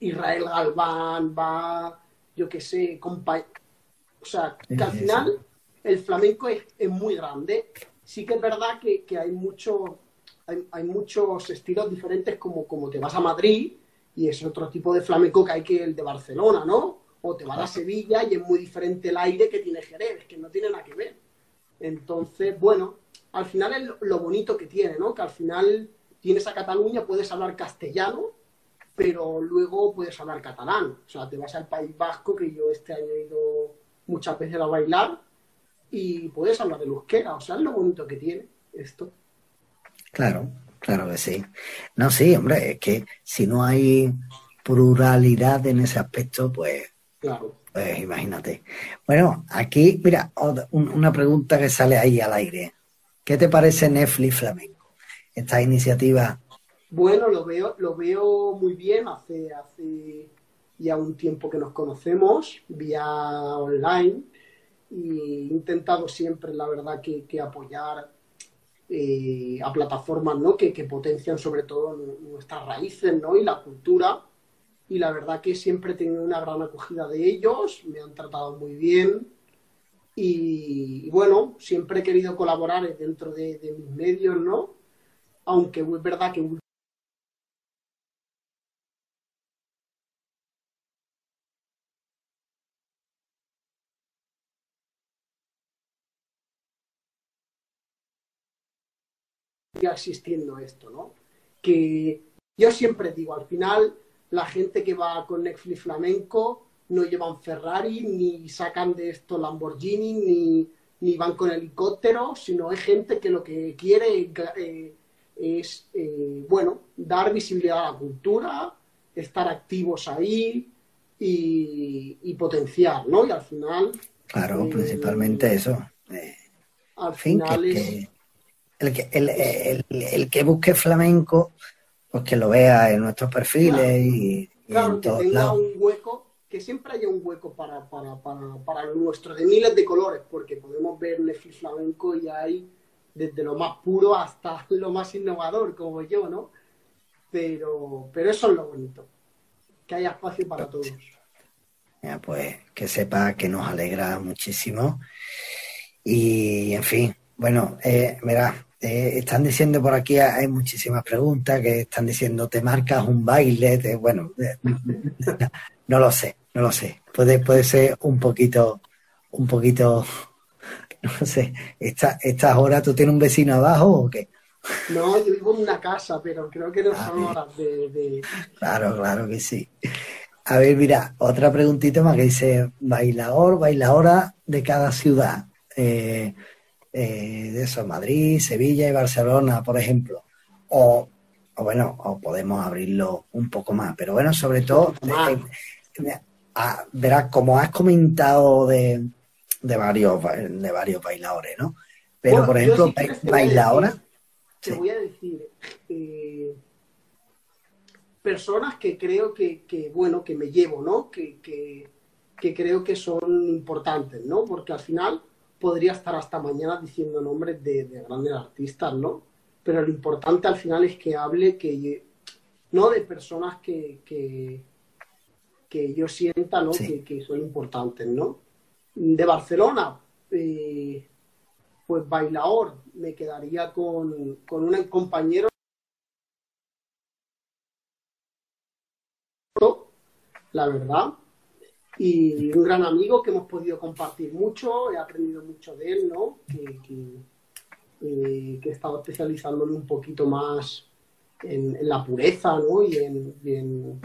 Israel Galván, va yo qué sé, o sea, que al final el flamenco es, muy grande. Sí que es verdad que, hay, mucho, hay, muchos estilos diferentes como, como te vas a Madrid y es otro tipo de flamenco que hay que el de Barcelona, ¿no? O te vas a Sevilla y es muy diferente el aire que tiene Jerez, que no tiene nada que ver. Entonces, bueno, al final es lo bonito que tiene, ¿no? Que al final tienes a Cataluña, puedes hablar castellano, pero luego puedes hablar catalán. O sea, te vas al País Vasco, que yo este año he ido muchas veces a bailar, y puedes hablar de euskera. O sea, es lo bonito que tiene esto. Claro, claro que sí. No, sí, hombre, es que si no hay pluralidad en ese aspecto, pues, claro. pues imagínate. Bueno, aquí, mira, una pregunta que sale ahí al aire. ¿Qué te parece Netflix Flamenco? Esta iniciativa bueno, lo veo, lo veo muy bien. Hace, hace ya un tiempo que nos conocemos vía online y he intentado siempre, la verdad, que, apoyar eh, a plataformas ¿no? que, potencian sobre todo nuestras raíces ¿no? y la cultura. Y la verdad que siempre he tenido una gran acogida de ellos, me han tratado muy bien. Y, bueno, siempre he querido colaborar dentro de, de mis medios, ¿no? Aunque es verdad que existiendo esto, ¿no? Que yo siempre digo, al final la gente que va con Netflix flamenco no llevan Ferrari, ni sacan de esto Lamborghini, ni, ni van con helicóptero, sino es gente que lo que quiere eh, es, eh, bueno, dar visibilidad a la cultura, estar activos ahí y, potenciar, ¿no? Y al final... Claro, eh, principalmente eso. al final es el que, el, que busque flamenco, pues que lo vea en nuestros perfiles y, claro, que tenga un hueco, que siempre haya un hueco para, para, para, para nuestro, de miles de colores, porque podemos ver Netflix flamenco y hay desde lo más puro hasta lo más innovador, como yo, ¿no? Pero, pero eso es lo bonito, que haya espacio para todos. Ya, pues que sepa que nos alegra muchísimo. Y, en fin, bueno, eh, mira, eh, están diciendo por aquí, hay muchísimas preguntas que están diciendo, ¿te marcas un baile? bueno, no, lo sé, no lo sé. Puede, puede ser un poquito, un poquito, no sé, esta, estas horas, ¿tú tienes un vecino abajo o qué? No, yo vivo en una casa, pero creo que no ah, son horas de, Claro, claro que sí. A ver, mira, otra preguntita más que dice, bailador, bailadora de cada ciudad. Eh, eh, de eso, Madrid, Sevilla y Barcelona, por ejemplo. O, bueno, o podemos abrirlo un poco más, pero bueno, sobre todo, eh, verás, como has comentado de, de, varios, de varios bailadores, ¿no? Pero, por ejemplo, bailadora... Te voy a decir, eh, personas que creo que, que, bueno, que me llevo, ¿no? Que, que, que creo que son importantes, ¿no? Porque al final podría estar hasta mañana diciendo nombres de, grandes artistas, ¿no? Pero lo importante al final es que hable que no de personas que, que, yo sienta ¿no? Que, son importantes, ¿no? De Barcelona, eh, pues bailador, me quedaría con, con un compañero la verdad, y un gran amigo que hemos podido compartir mucho, he aprendido mucho de él, ¿no? Que, que, eh, he estado especializándome un poquito más en, la pureza, ¿no? Y en,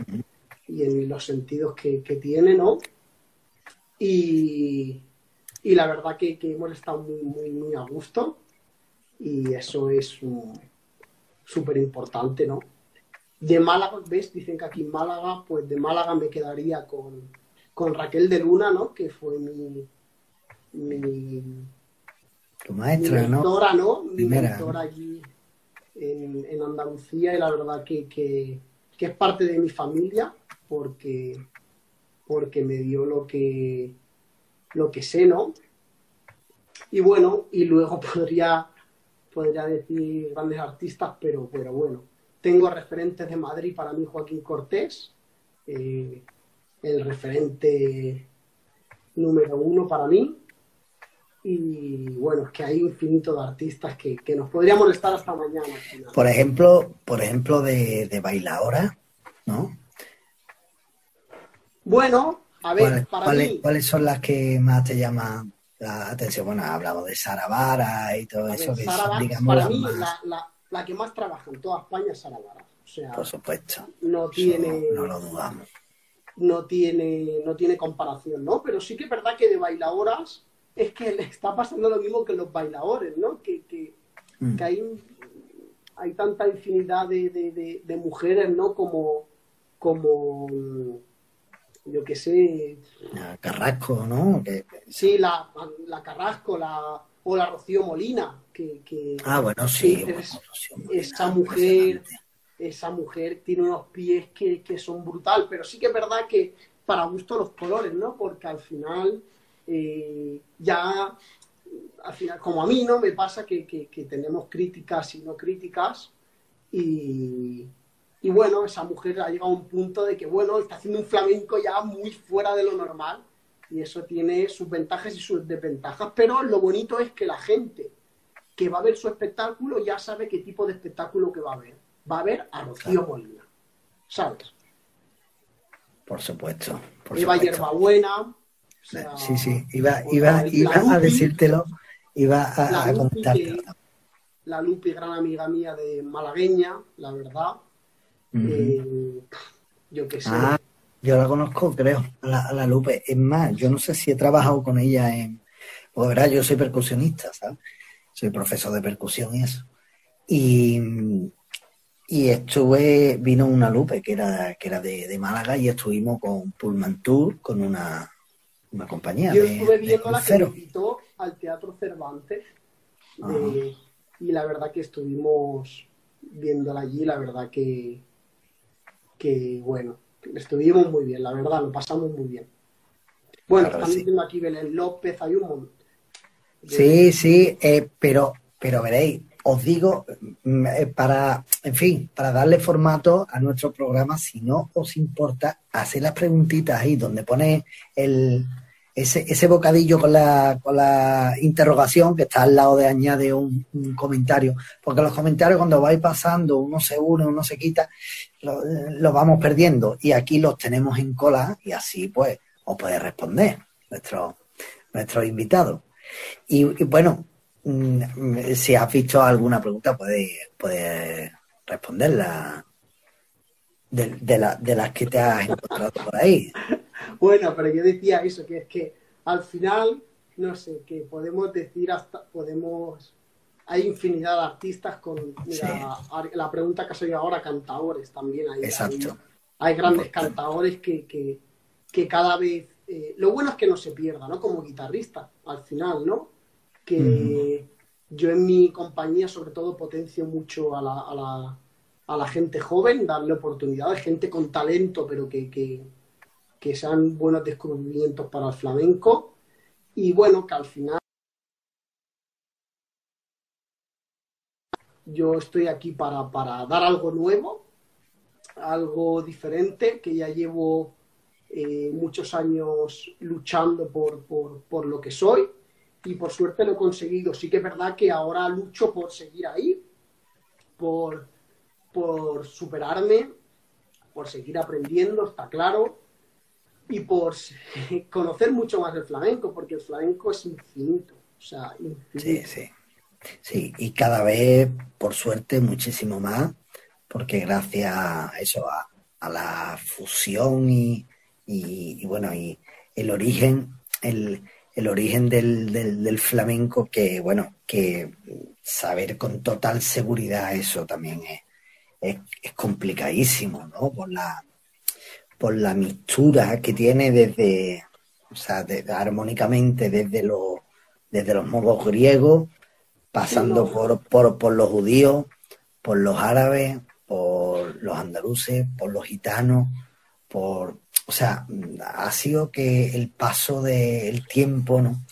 y en, los sentidos que, tiene, ¿no? Y, la verdad que, hemos estado muy, muy, muy a gusto y eso es súper importante, ¿no? De Málaga, ¿ves? Dicen que aquí en Málaga, pues de Málaga me quedaría con, con Raquel de Luna, ¿no? Que fue mi, mi tu maestra, mi mentora, ¿no? Mi mentora allí en, Andalucía y la verdad que, que, es parte de mi familia porque, porque me dio lo que, lo que sé, ¿no? Y bueno, y luego podría, podría decir grandes artistas, pero, pero bueno, tengo referentes de Madrid para mí Joaquín Cortés, eh, el referente número uno para mí. Y bueno, es que hay infinito de artistas que, nos podríamos molestar hasta mañana. Por ejemplo, por ejemplo de, de bailadora, ¿no? Bueno, a ver, ¿cuáles, son las que más te llaman la atención? Bueno, hablamos de Sara Vara y todo eso. que digamos, para mí, la, que más trabaja en toda España es Sara Vara. O sea, por supuesto. No tiene. no lo dudamos no tiene, no tiene comparación, ¿no? Pero sí que es verdad que de bailadoras es que le está pasando lo mismo que los bailadores, ¿no? Que, que, mm. hay, hay tanta infinidad de, de, mujeres, ¿no? Como, como yo qué sé. La Carrasco, ¿no? Sí, la, la Carrasco, la, o la Rocío Molina, que, que ah, bueno, sí, esa mujer esa mujer tiene unos pies que, son brutal, pero sí que es verdad que para gusto los colores, ¿no? Porque al final eh, ya, al final, como a mí, ¿no? Me pasa que, tenemos críticas y no críticas y, y, bueno, esa mujer ha llegado a un punto de que, bueno, está haciendo un flamenco ya muy fuera de lo normal y eso tiene sus ventajas y sus desventajas, pero lo bonito es que la gente que va a ver su espectáculo ya sabe qué tipo de espectáculo que va a ver va a haber a Rocío Molina. ¿Sabes? Por supuesto. Por iba Hierbabuena. sí, sí, iba, iba, a decírtelo, iba a, la Lupi, la Lupi, gran amiga mía de malagueña, la verdad. Eh, yo qué sé. Ah, yo la conozco, creo, a la, Lupe. Es más, yo no sé si he trabajado con ella en. Pues verá, yo soy percusionista, ¿sabes? Soy profesor de percusión y eso. Y, y estuve, vino una Lupe que era, que era de, Málaga y estuvimos con Pullman Tour, con una, una compañía. Yo estuve viendo la que invitó al Teatro Cervantes y la verdad que estuvimos viéndola allí, la verdad que, que bueno, estuvimos muy bien, la verdad, lo pasamos muy bien. Bueno, están diciendo aquí Belén López, hay un montón. Sí, sí, eh, pero, pero veréis, os digo, mm, eh, para, en fin, para darle formato a nuestro programa, si no os importa, hacer las preguntitas ahí donde pone el, ese, ese bocadillo con la, con la interrogación que está al lado de añade un, comentario, porque los comentarios cuando vais pasando, uno se une, uno se quita, los vamos perdiendo y aquí los tenemos en cola y así pues os puede responder nuestro, nuestro invitado. y bueno, si has visto alguna pregunta, puedes puede responderla de, de, las que te has encontrado por ahí. Bueno, pero yo decía eso, que es que al final, no sé, que podemos decir hasta, podemos, hay infinidad de artistas con, la pregunta que oído ahora, cantadores también hay. Exacto. Hay, grandes cantadores que, que, cada vez, eh, lo bueno es que no se pierda, ¿no? Como guitarrista, al final, ¿no? Que yo en mi compañía sobre todo potencio mucho a la, a la, a la gente joven, darle oportunidades, gente con talento, pero que, que, que sean buenos descubrimientos para el flamenco. Y bueno, que al final yo estoy aquí para, para dar algo nuevo, algo diferente, que ya llevo eh, muchos años luchando por, por, por, lo que soy y por suerte lo he conseguido. Sí que es verdad que ahora lucho por seguir ahí, por, por superarme, por seguir aprendiendo, está claro. y por conocer mucho más el flamenco, porque el flamenco es infinito. O sea, Sí, sí. Sí, y cada vez, por suerte, muchísimo más, porque gracias a eso, a, la fusión y, y, bueno, y el origen, el, el origen del, del, flamenco, que bueno, que saber con total seguridad eso también es, es, complicadísimo, ¿no? Por la, por la mixtura que tiene desde, o sea, armónicamente desde los, desde los modos griegos, pasando por, por, por los judíos, por los árabes, por los andaluces, por los gitanos, por, o sea, ha sido que el paso del tiempo, ¿no?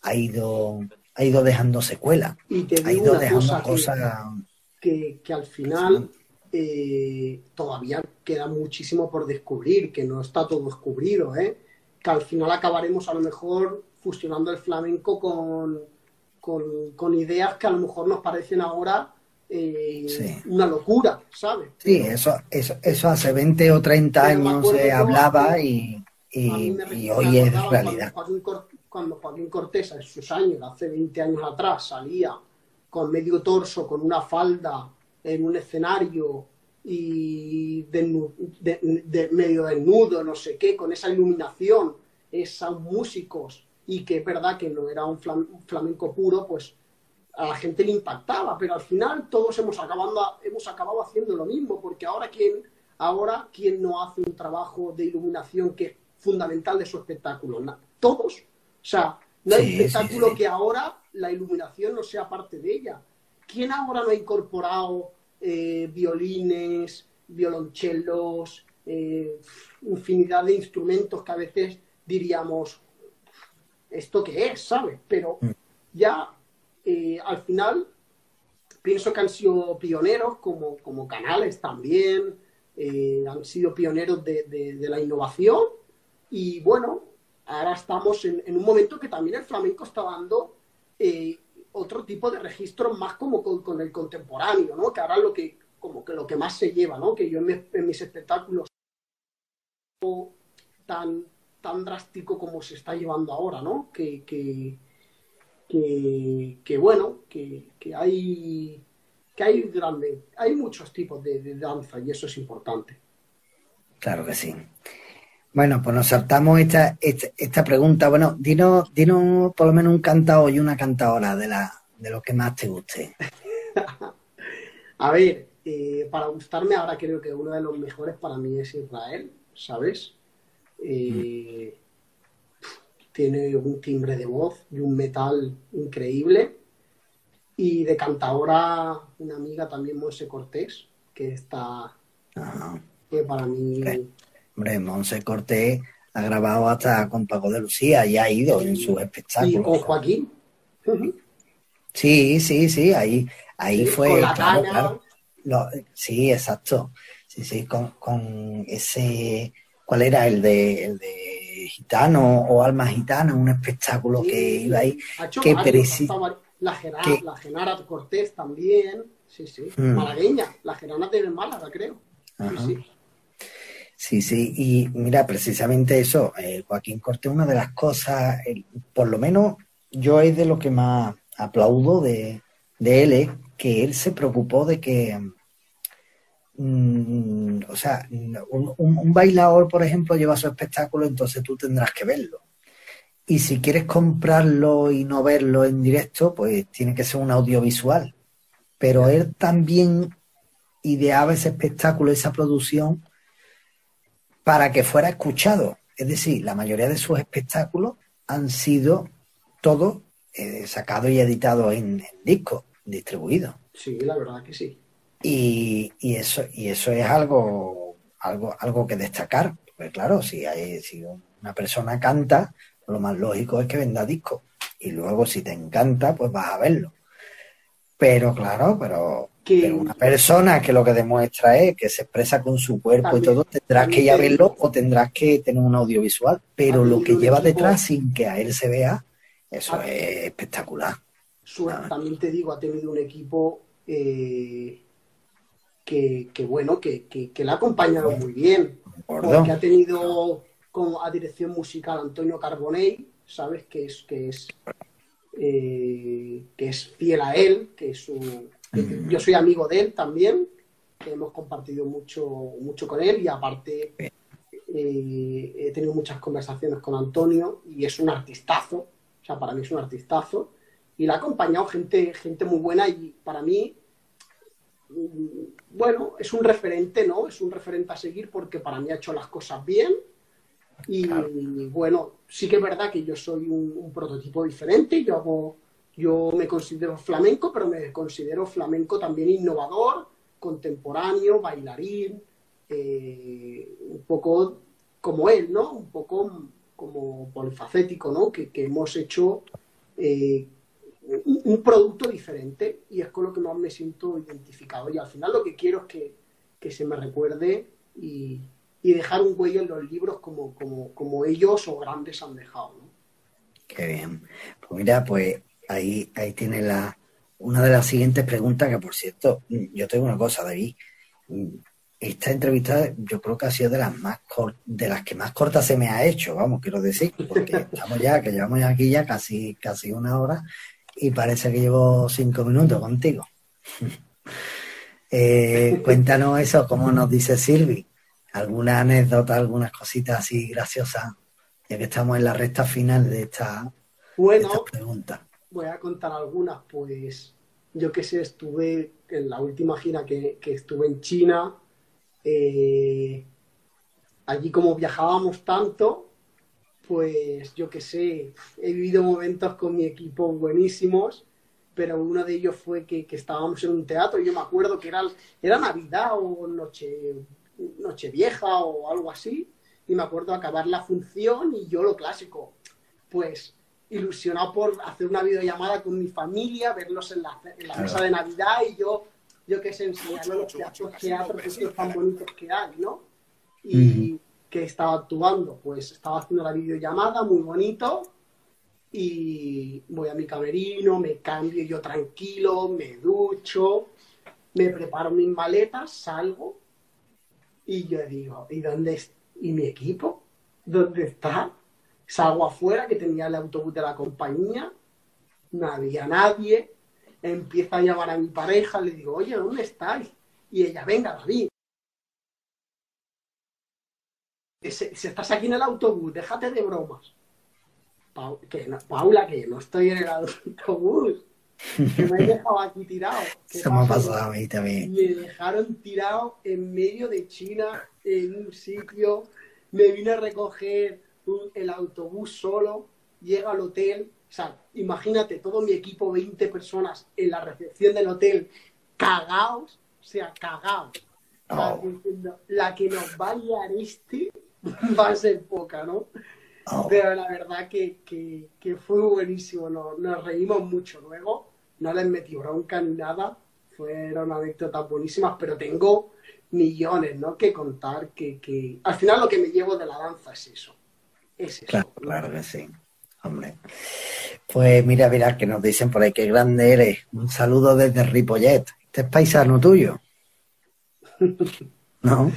Ha ido, ha ido dejando secuela. Y te ha ido dejando cosas que, que, al final eh, todavía queda muchísimo por descubrir, que no está todo descubrido, ¿eh? Que al final acabaremos a lo mejor fusionando el flamenco con, con, con ideas que a lo mejor nos parecen ahora eh, una locura, ¿sabes? Sí, eso, eso, eso hace 20 o 30 años se hablaba y, hoy es realidad. Cuando Joaquín, Cortés, en sus años, hace 20 años atrás, salía con medio torso, con una falda en un escenario y de, medio desnudo, no sé qué, con esa iluminación, esos músicos, y que es verdad que no era un flamenco puro, pues a la gente le impactaba, pero al final todos hemos acabado, hemos acabado haciendo lo mismo, porque ahora quién, ahora quién no hace un trabajo de iluminación que es fundamental de su espectáculo, todos. O sea, no hay espectáculo que ahora la iluminación no sea parte de ella. ¿Quién ahora no ha incorporado eh, violines, violonchelos, eh, infinidad de instrumentos que a veces diríamos, ¿esto qué es? ¿Sabes? Pero mm. ya eh, al final pienso que han sido pioneros como, como canales también, eh, han sido pioneros de, la innovación y bueno, ahora estamos en, un momento que también el flamenco está dando eh, otro tipo de registros más como con, el contemporáneo, ¿no? Que ahora lo que, como que lo que más se lleva, ¿no? Que yo en, mis espectáculos tan, tan drástico como se está llevando ahora, ¿no? que, que, bueno, que, hay que hay grande, hay muchos tipos de, danza y eso es importante. Claro que sí. Bueno, pues nos saltamos esta, esta, pregunta. Bueno, dinos, dinos por lo menos un cantador y una cantadora de, la, de lo que más te guste. A ver, eh, para gustarme ahora creo que uno de los mejores para mí es Israel, ¿sabes? Eh, tiene un timbre de voz y un metal increíble. Y de cantadora, una amiga también, Monse Cortés, que está, que para mí... Hombre, Monse Cortés ha grabado hasta con Paco de Lucía y ha ido en sus espectáculos. Y con Joaquín. Sí, sí, sí, ahí, ahí fue. claro, sí, exacto. Sí, sí, con, con ese. ¿Cuál era el de, el de gitano o alma gitana, un espectáculo que iba ahí. que la, Genara, Cortés también, sí, sí. Mm. Malagueña, la Genara de Málaga, creo. Sí, sí. y mira, precisamente eso, eh, Joaquín Cortés, una de las cosas, por lo menos yo es de lo que más aplaudo de, de él, es que él se preocupó de que Mm, o sea, un, bailador, por ejemplo, lleva su espectáculo, entonces tú tendrás que verlo. Y si quieres comprarlo y no verlo en directo, pues tiene que ser un audiovisual. Pero él también ideaba ese espectáculo, esa producción, para que fuera escuchado. Es decir, la mayoría de sus espectáculos han sido todos eh, sacados y editados en, en disco, distribuidos. Sí, la verdad que sí. Y, eso, y eso es algo, algo, algo que destacar. Porque claro, si, hay, si una persona canta, lo más lógico es que venda disco. Y luego si te encanta, pues vas a verlo. Pero claro, pero, una persona que lo que demuestra es que se expresa con su cuerpo y todo, tendrás que ir a verlo o tendrás que tener un audiovisual. Pero lo que lleva detrás sin que a él se vea, eso es espectacular. también te digo, ha tenido un equipo eh, que, bueno, que, que, le ha acompañado muy bien. Porque ha tenido con a dirección musical Antonio Carbonell, ¿sabes? Que es, que es, eh, que es fiel a él, que es un, yo soy amigo de él también, que hemos compartido mucho, mucho con él y aparte eh, he tenido muchas conversaciones con Antonio y es un artistazo, o sea, para mí es un artistazo y le ha acompañado gente, gente muy buena y para mí, mm, bueno, es un referente, ¿no? Es un referente a seguir porque para mí ha hecho las cosas bien y bueno, sí que es verdad que yo soy un, prototipo diferente, yo hago, yo me considero flamenco, pero me considero flamenco también innovador, contemporáneo, bailarín, eh, un poco como él, ¿no? Un poco como polifacético, ¿no? Que, hemos hecho eh, un, producto diferente y es con lo que más me siento identificado. Y al final lo que quiero es que, que se me recuerde y, y dejar un huello en los libros como, como, como ellos o grandes han dejado. ¿no? Qué bien. Pues mira, pues ahí, ahí tiene la, una de las siguientes preguntas que, por cierto, yo tengo una cosa, David. Esta entrevista yo creo que ha sido de las más de las que más cortas se me ha hecho, vamos, quiero decir, porque estamos ya, que llevamos ya aquí ya casi, casi una hora y parece que llevo cinco minutos contigo. eh, cuéntanos eso, como nos dice Silvi, alguna anécdota, algunas cositas así graciosas, ya que estamos en la recta final de esta, bueno, pregunta. Voy a contar algunas, pues yo que sé, estuve en la última gira que, estuve en China, eh, allí como viajábamos tanto, pues yo que sé, he vivido momentos con mi equipo buenísimos, pero uno de ellos fue que, estábamos en un teatro y yo me acuerdo que era, era Navidad o noche Nochevieja o algo así, y me acuerdo acabar la función y yo lo clásico, pues ilusionado por hacer una videollamada con mi familia, verlos en la, mesa de Navidad y yo, yo que sé, enseñarles los teatros, teatros tan bonitos que hay, ¿no? Y que estaba actuando, pues estaba haciendo la videollamada, muy bonito, y voy a mi camerino, me cambio yo tranquilo, me ducho, me preparo mis maletas, salgo y yo digo, ¿y dónde es? ¿Y mi equipo? ¿Dónde está? Salgo afuera, que tenía el autobús de la compañía, no había nadie. Empieza a llamar a mi pareja, le digo, oye, ¿dónde estáis? Y ella, venga, David. Si, estás aquí en el autobús, déjate de bromas. Paula, que no estoy en el autobús que me he dejado aquí tirado. Se me ha pasado a mí también. Me dejaron tirado en medio de China, en un sitio. Me vine a recoger el autobús solo, llega al hotel. O sea, imagínate, todo mi equipo, 20 personas en la recepción del hotel, cagados, o sea, cagados. Oh. La que nos va a liar este va a ser poca, ¿no? Oh. Pero la verdad que, que, fue buenísimo, nos, nos reímos mucho luego no les metí bronca ni nada, fueron anécdotas buenísimas, pero tengo millones, ¿no? Que contar, que, que... Al final lo que me llevo de la danza es eso. Es eso. Claro, claro que sí. Hombre. Pues mira, mira, que nos dicen por ahí que grande eres. Un saludo desde Ripollet. Este es paisano tuyo. ¿No?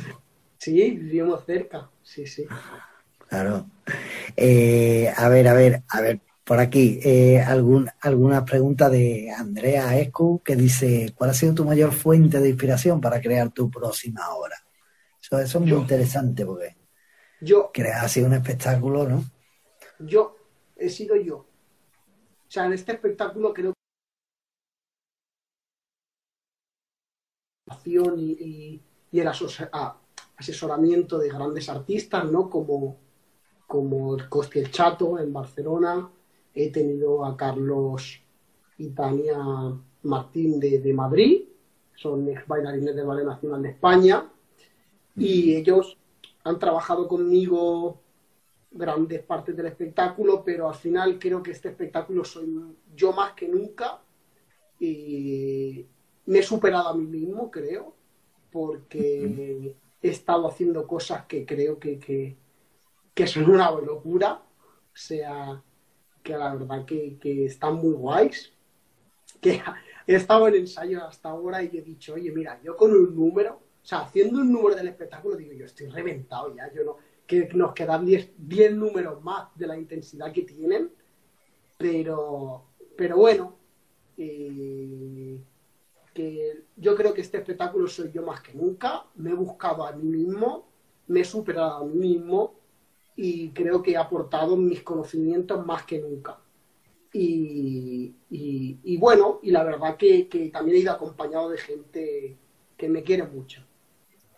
Sí, vivimos cerca. Sí, sí. Claro. Eh, a ver, a ver, a ver, por aquí, eh, algún, alguna pregunta de Andrea Escu que dice, ¿cuál ha sido tu mayor fuente de inspiración para crear tu próxima obra? Eso, es muy interesante porque yo, crear así un espectáculo, ¿no? Yo, he sido yo. O sea, en este espectáculo creo que y, y el asesoramiento de grandes artistas, ¿no? Como, como el Costi el Chato en Barcelona, he tenido a Carlos y Tania Martín de, Madrid, son ex bailarines de Ballet Nacional de España, y ellos han trabajado conmigo grandes partes del espectáculo, pero al final creo que este espectáculo soy yo más que nunca. Y me he superado a mí mismo, creo, porque he estado haciendo cosas que creo que, que, que son una locura, o sea, que la verdad que, están muy guays. Que he estado en ensayo hasta ahora y he dicho, oye, mira, yo con un número, o sea, haciendo un número del espectáculo, digo, yo estoy reventado ya, yo no, que nos quedan 10 números más de la intensidad que tienen, pero, pero bueno, eh, que yo creo que este espectáculo soy yo más que nunca, me he buscado a mí mismo, me he superado a mí mismo y creo que he aportado mis conocimientos más que nunca. Y, bueno, y la verdad que, que, también he ido acompañado de gente que me quiere mucho.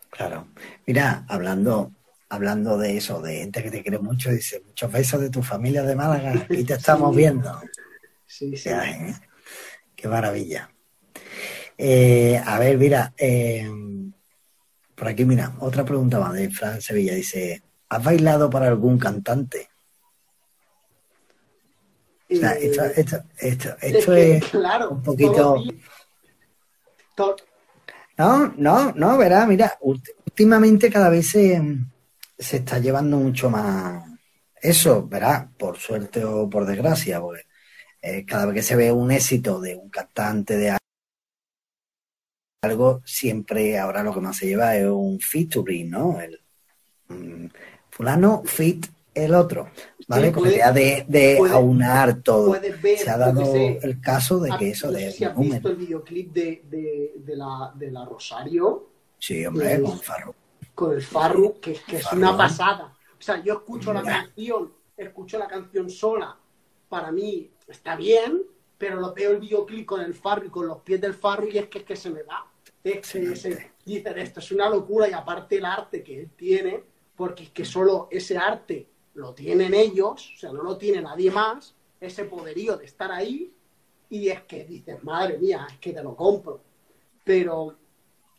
Claro. Mira, hablando, hablando de eso, de gente que te quiere mucho, dice, muchos besos de tu familia de Málaga y te estamos viendo. Sí, sí. ¿eh? Qué maravilla. Eh, a ver, mira, eh, por aquí, mira, otra pregunta más de Fran Sevilla. Dice, ¿has bailado para algún cantante? esto, esto, es, claro, un poquito... No, no, no, verá, mira, últimamente cada vez se, se está llevando mucho más eso, verá, por suerte o por desgracia, porque eh, cada vez que se ve un éxito de un cantante de algo, siempre ahora lo que más se lleva es un featuring, ¿no? El, fulano fit el otro, ¿vale? Con la idea de, de aunar todo. se ha dado el caso de que eso de... si has visto el videoclip de, de, la, de la Rosario. Sí, hombre, con Farru. Con el Farru, que, que es una pasada. O sea, yo escucho la canción, escucho la canción sola, para mí está bien, pero lo veo el videoclip con el Farru y con los pies del Farru y es que, es que se me va. Se, dicen esto es una locura y aparte el arte que él tiene, porque es que solo ese arte lo tienen ellos, o sea, no lo tiene nadie más, ese poderío de estar ahí, y es que dices, madre mía, es que te lo compro. Pero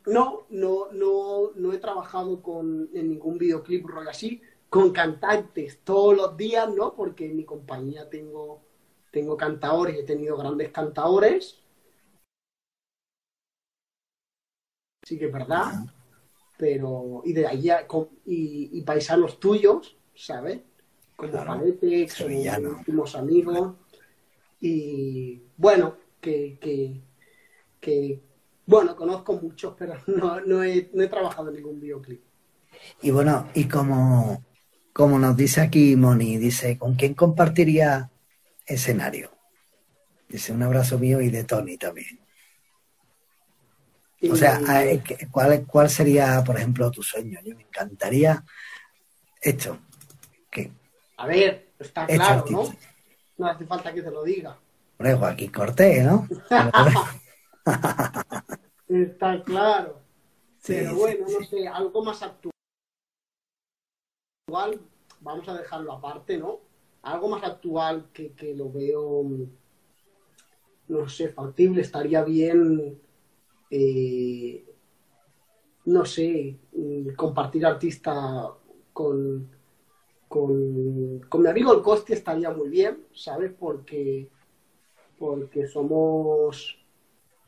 no, no, no, no he trabajado con, en ningún videoclip rol así, con cantantes todos los días, ¿no? Porque en mi compañía tengo, tengo cantadores, he tenido grandes cantadores. Sí que es verdad. Pero, y de ahí, y, y paisanos tuyos, ¿sabes? como claro, como últimos amigos. Y bueno, que, que, bueno, conozco muchos, pero no, no, he, no he trabajado en ningún videoclip. Y bueno, y como, como nos dice aquí Moni, dice, ¿con quién compartiría escenario? Dice, un abrazo mío y de Tony también. O sea, ¿cuál, ¿cuál sería, por ejemplo, tu sueño? Yo me encantaría esto, a ver, está claro, ¿no? No hace falta que te lo diga. Hombre, Joaquín Cortés, ¿no? está claro. Pero bueno, no sé, algo más actual. Vamos a dejarlo aparte, ¿no? Algo más actual que, que lo veo, no sé, factible, estaría bien, eh, no sé, compartir artista con con, mi amigo el Costi estaría muy bien, ¿sabes? Porque, porque somos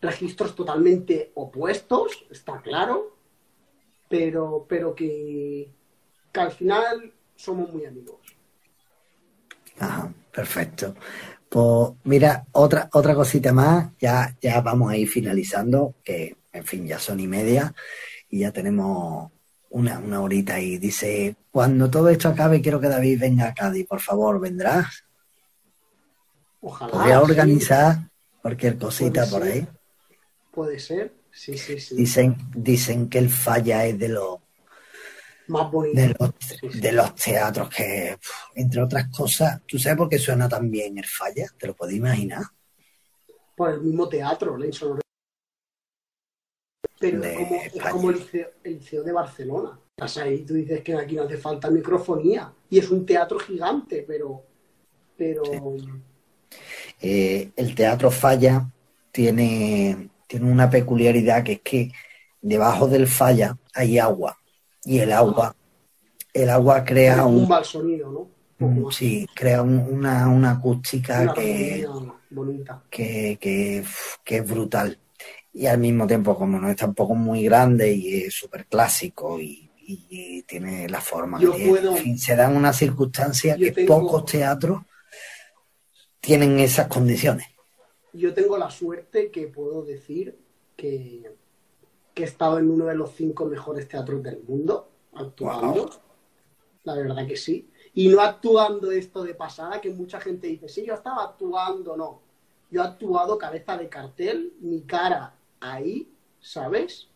registros totalmente opuestos, está claro, pero, pero que, al final somos muy amigos. Ajá, perfecto. Pues mira, otra, otra cosita más, ya, ya vamos a ir finalizando, que en fin, ya son y media y ya tenemos una, una horita y dice, cuando todo esto acabe quiero que David venga a Cádiz, por favor, ¿vendrás? Ojalá. Podría organizar cualquier cosita por ahí. Puede ser, sí, sí, sí. Dicen, dicen que el falla es de los más de los, de los teatros que, entre otras cosas, ¿tú sabes por qué suena tan bien el falla? ¿Te lo puedes imaginar? Por el mismo teatro, la pero es como, el, liceo, de Barcelona. Estás ahí, tú dices que aquí no hace falta microfonía. Y es un teatro gigante, pero. pero... Eh, el teatro falla tiene, tiene una peculiaridad que es que debajo del falla hay agua. Y el agua, el agua crea un, un mal sonido, ¿no? sí, crea una, una acústica que, que, que, que es brutal y al mismo tiempo como no es tampoco muy grande y es súper clásico y, tiene la forma que tiene. se dan unas circunstancias que pocos teatros tienen esas condiciones. Yo tengo la suerte que puedo decir que, he estado en uno de los cinco mejores teatros del mundo actuando. la verdad que sí. Y no actuando esto de pasada, que mucha gente dice, sí, yo estaba actuando, no. Yo he actuado cabeza de cartel, mi cara ahí, ¿sabes?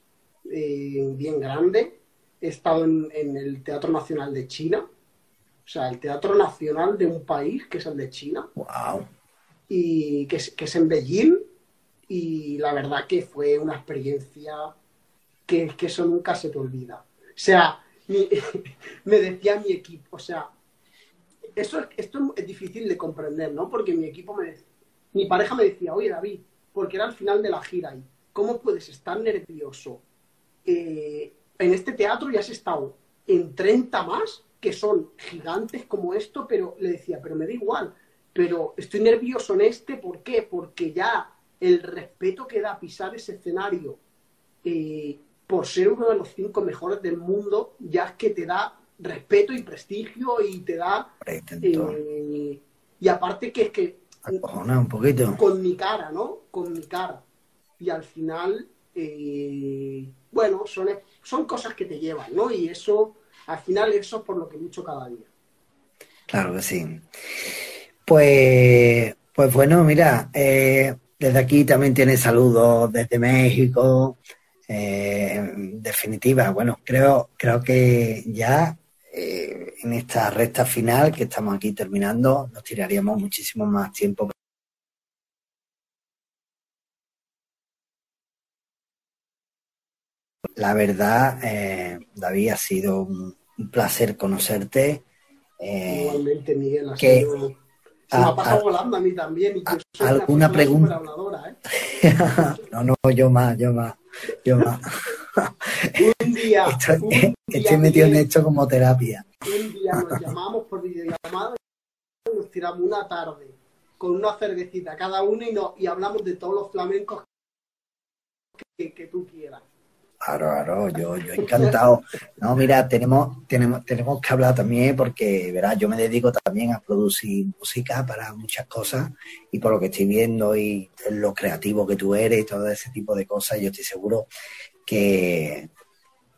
Eh, bien grande. He estado en, el Teatro Nacional de China, o sea, el Teatro Nacional de un país que es el de China. ¡Wow! Y que es, que es en Beijing. Y la verdad que fue una experiencia que, eso nunca se te olvida. O sea, me decía mi equipo, o sea, eso, esto es difícil de comprender, ¿no? Porque mi equipo me mi pareja me decía, oye David, porque era el final de la gira y ¿cómo puedes estar nervioso? Eh, en este teatro ya has estado en 30 más, que son gigantes como esto, pero le decía, pero me da igual, pero estoy nervioso en este, ¿por qué? Porque ya el respeto que da pisar ese escenario eh, por ser uno de los cinco mejores del mundo, ya es que te da respeto y prestigio y te da... Eh, y aparte que es que... un poquito. Con mi cara, ¿no? Con mi cara. Y al final, eh, bueno, son, son cosas que te llevan, ¿no? Y eso, al final, eso es por lo que lucho cada día. Claro que sí. Pues, pues bueno, mira, eh, desde aquí también tienes saludos desde México, eh, definitiva, bueno, creo, creo que ya eh, en esta recta final que estamos aquí terminando, nos tiraríamos muchísimo más tiempo. La verdad, eh, David, ha sido un, placer conocerte. Igualmente, Miguel, ha sido se me ha pasado volando a mí también. Y ¿Alguna pregunta? ¿eh? no, no, yo más, yo más, yo más. un día. Estoy, metido en esto como terapia. Un día nos llamamos por videollamada y nos tiramos una tarde con una cervecita cada uno y, y hablamos de todos los flamencos que tú quieras. Claro, claro, yo, yo encantado. No, mira, tenemos, tenemos, tenemos que hablar también porque, verás, yo me dedico también a producir música para muchas cosas y por lo que estoy viendo y lo creativo que tú eres y todo ese tipo de cosas, yo estoy seguro que,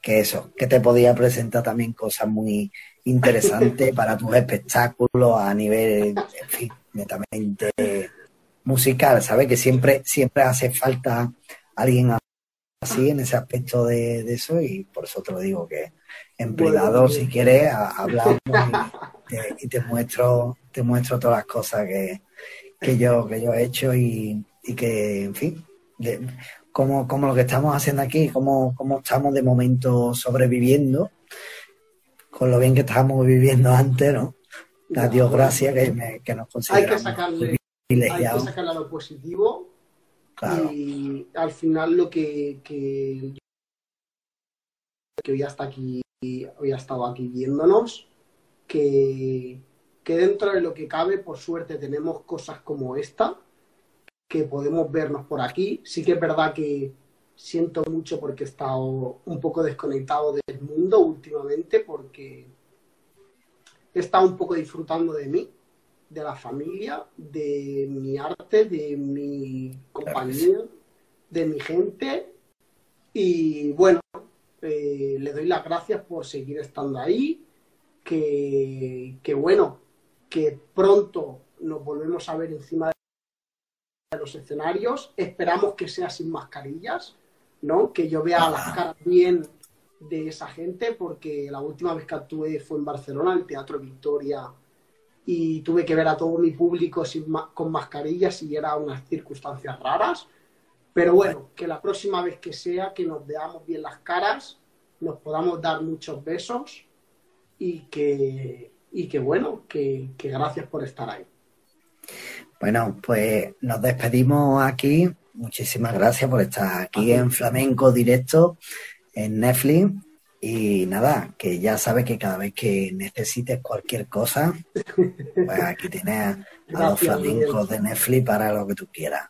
que eso, que te podía presentar también cosas muy interesantes para tus espectáculos a nivel, en fin, netamente musical, ¿sabes? Que siempre, siempre hace falta alguien así en ese aspecto de, eso y por eso te lo digo que en privado si quieres hablamos y te, muestro te muestro todas las cosas que, que yo que yo he hecho y, que en fin como, como lo que estamos haciendo aquí como, como estamos de momento sobreviviendo con lo bien que estábamos viviendo antes no a Dios gracias que, que nos consideramos hay que sacarle, hay que sacarle lo positivo y al final lo que, que, hoy hasta aquí, hoy ha estado aquí viéndonos, que, que dentro de lo que cabe, por suerte, tenemos cosas como esta, que podemos vernos por aquí. Sí que es verdad que siento mucho porque he estado un poco desconectado del mundo últimamente, porque he estado un poco disfrutando de mí de la familia, de mi arte, de mi compañía, de mi gente. Y bueno, eh, le doy las gracias por seguir estando ahí. Que, que, bueno, que pronto nos volvemos a ver encima de los escenarios. Esperamos que sea sin mascarillas, ¿no? Que yo vea las caras bien de esa gente, porque la última vez que actué fue en Barcelona, el Teatro Victoria y tuve que ver a todo mi público sin con mascarillas y era unas circunstancias raras. Pero bueno, que la próxima vez que sea, que nos veamos bien las caras, nos podamos dar muchos besos y que, y que bueno, que, que gracias por estar ahí. Bueno, pues nos despedimos aquí. Muchísimas gracias por estar aquí en Flamenco Directo en Netflix. Y nada, que ya sabes que cada vez que necesites cualquier cosa, pues aquí tienes a los flamencos de Netflix para lo que tú quieras.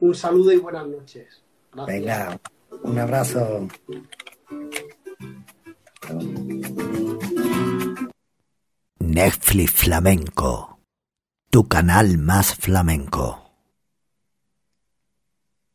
Un saludo y buenas noches. Venga, un abrazo. Netflix Flamenco, tu canal más flamenco.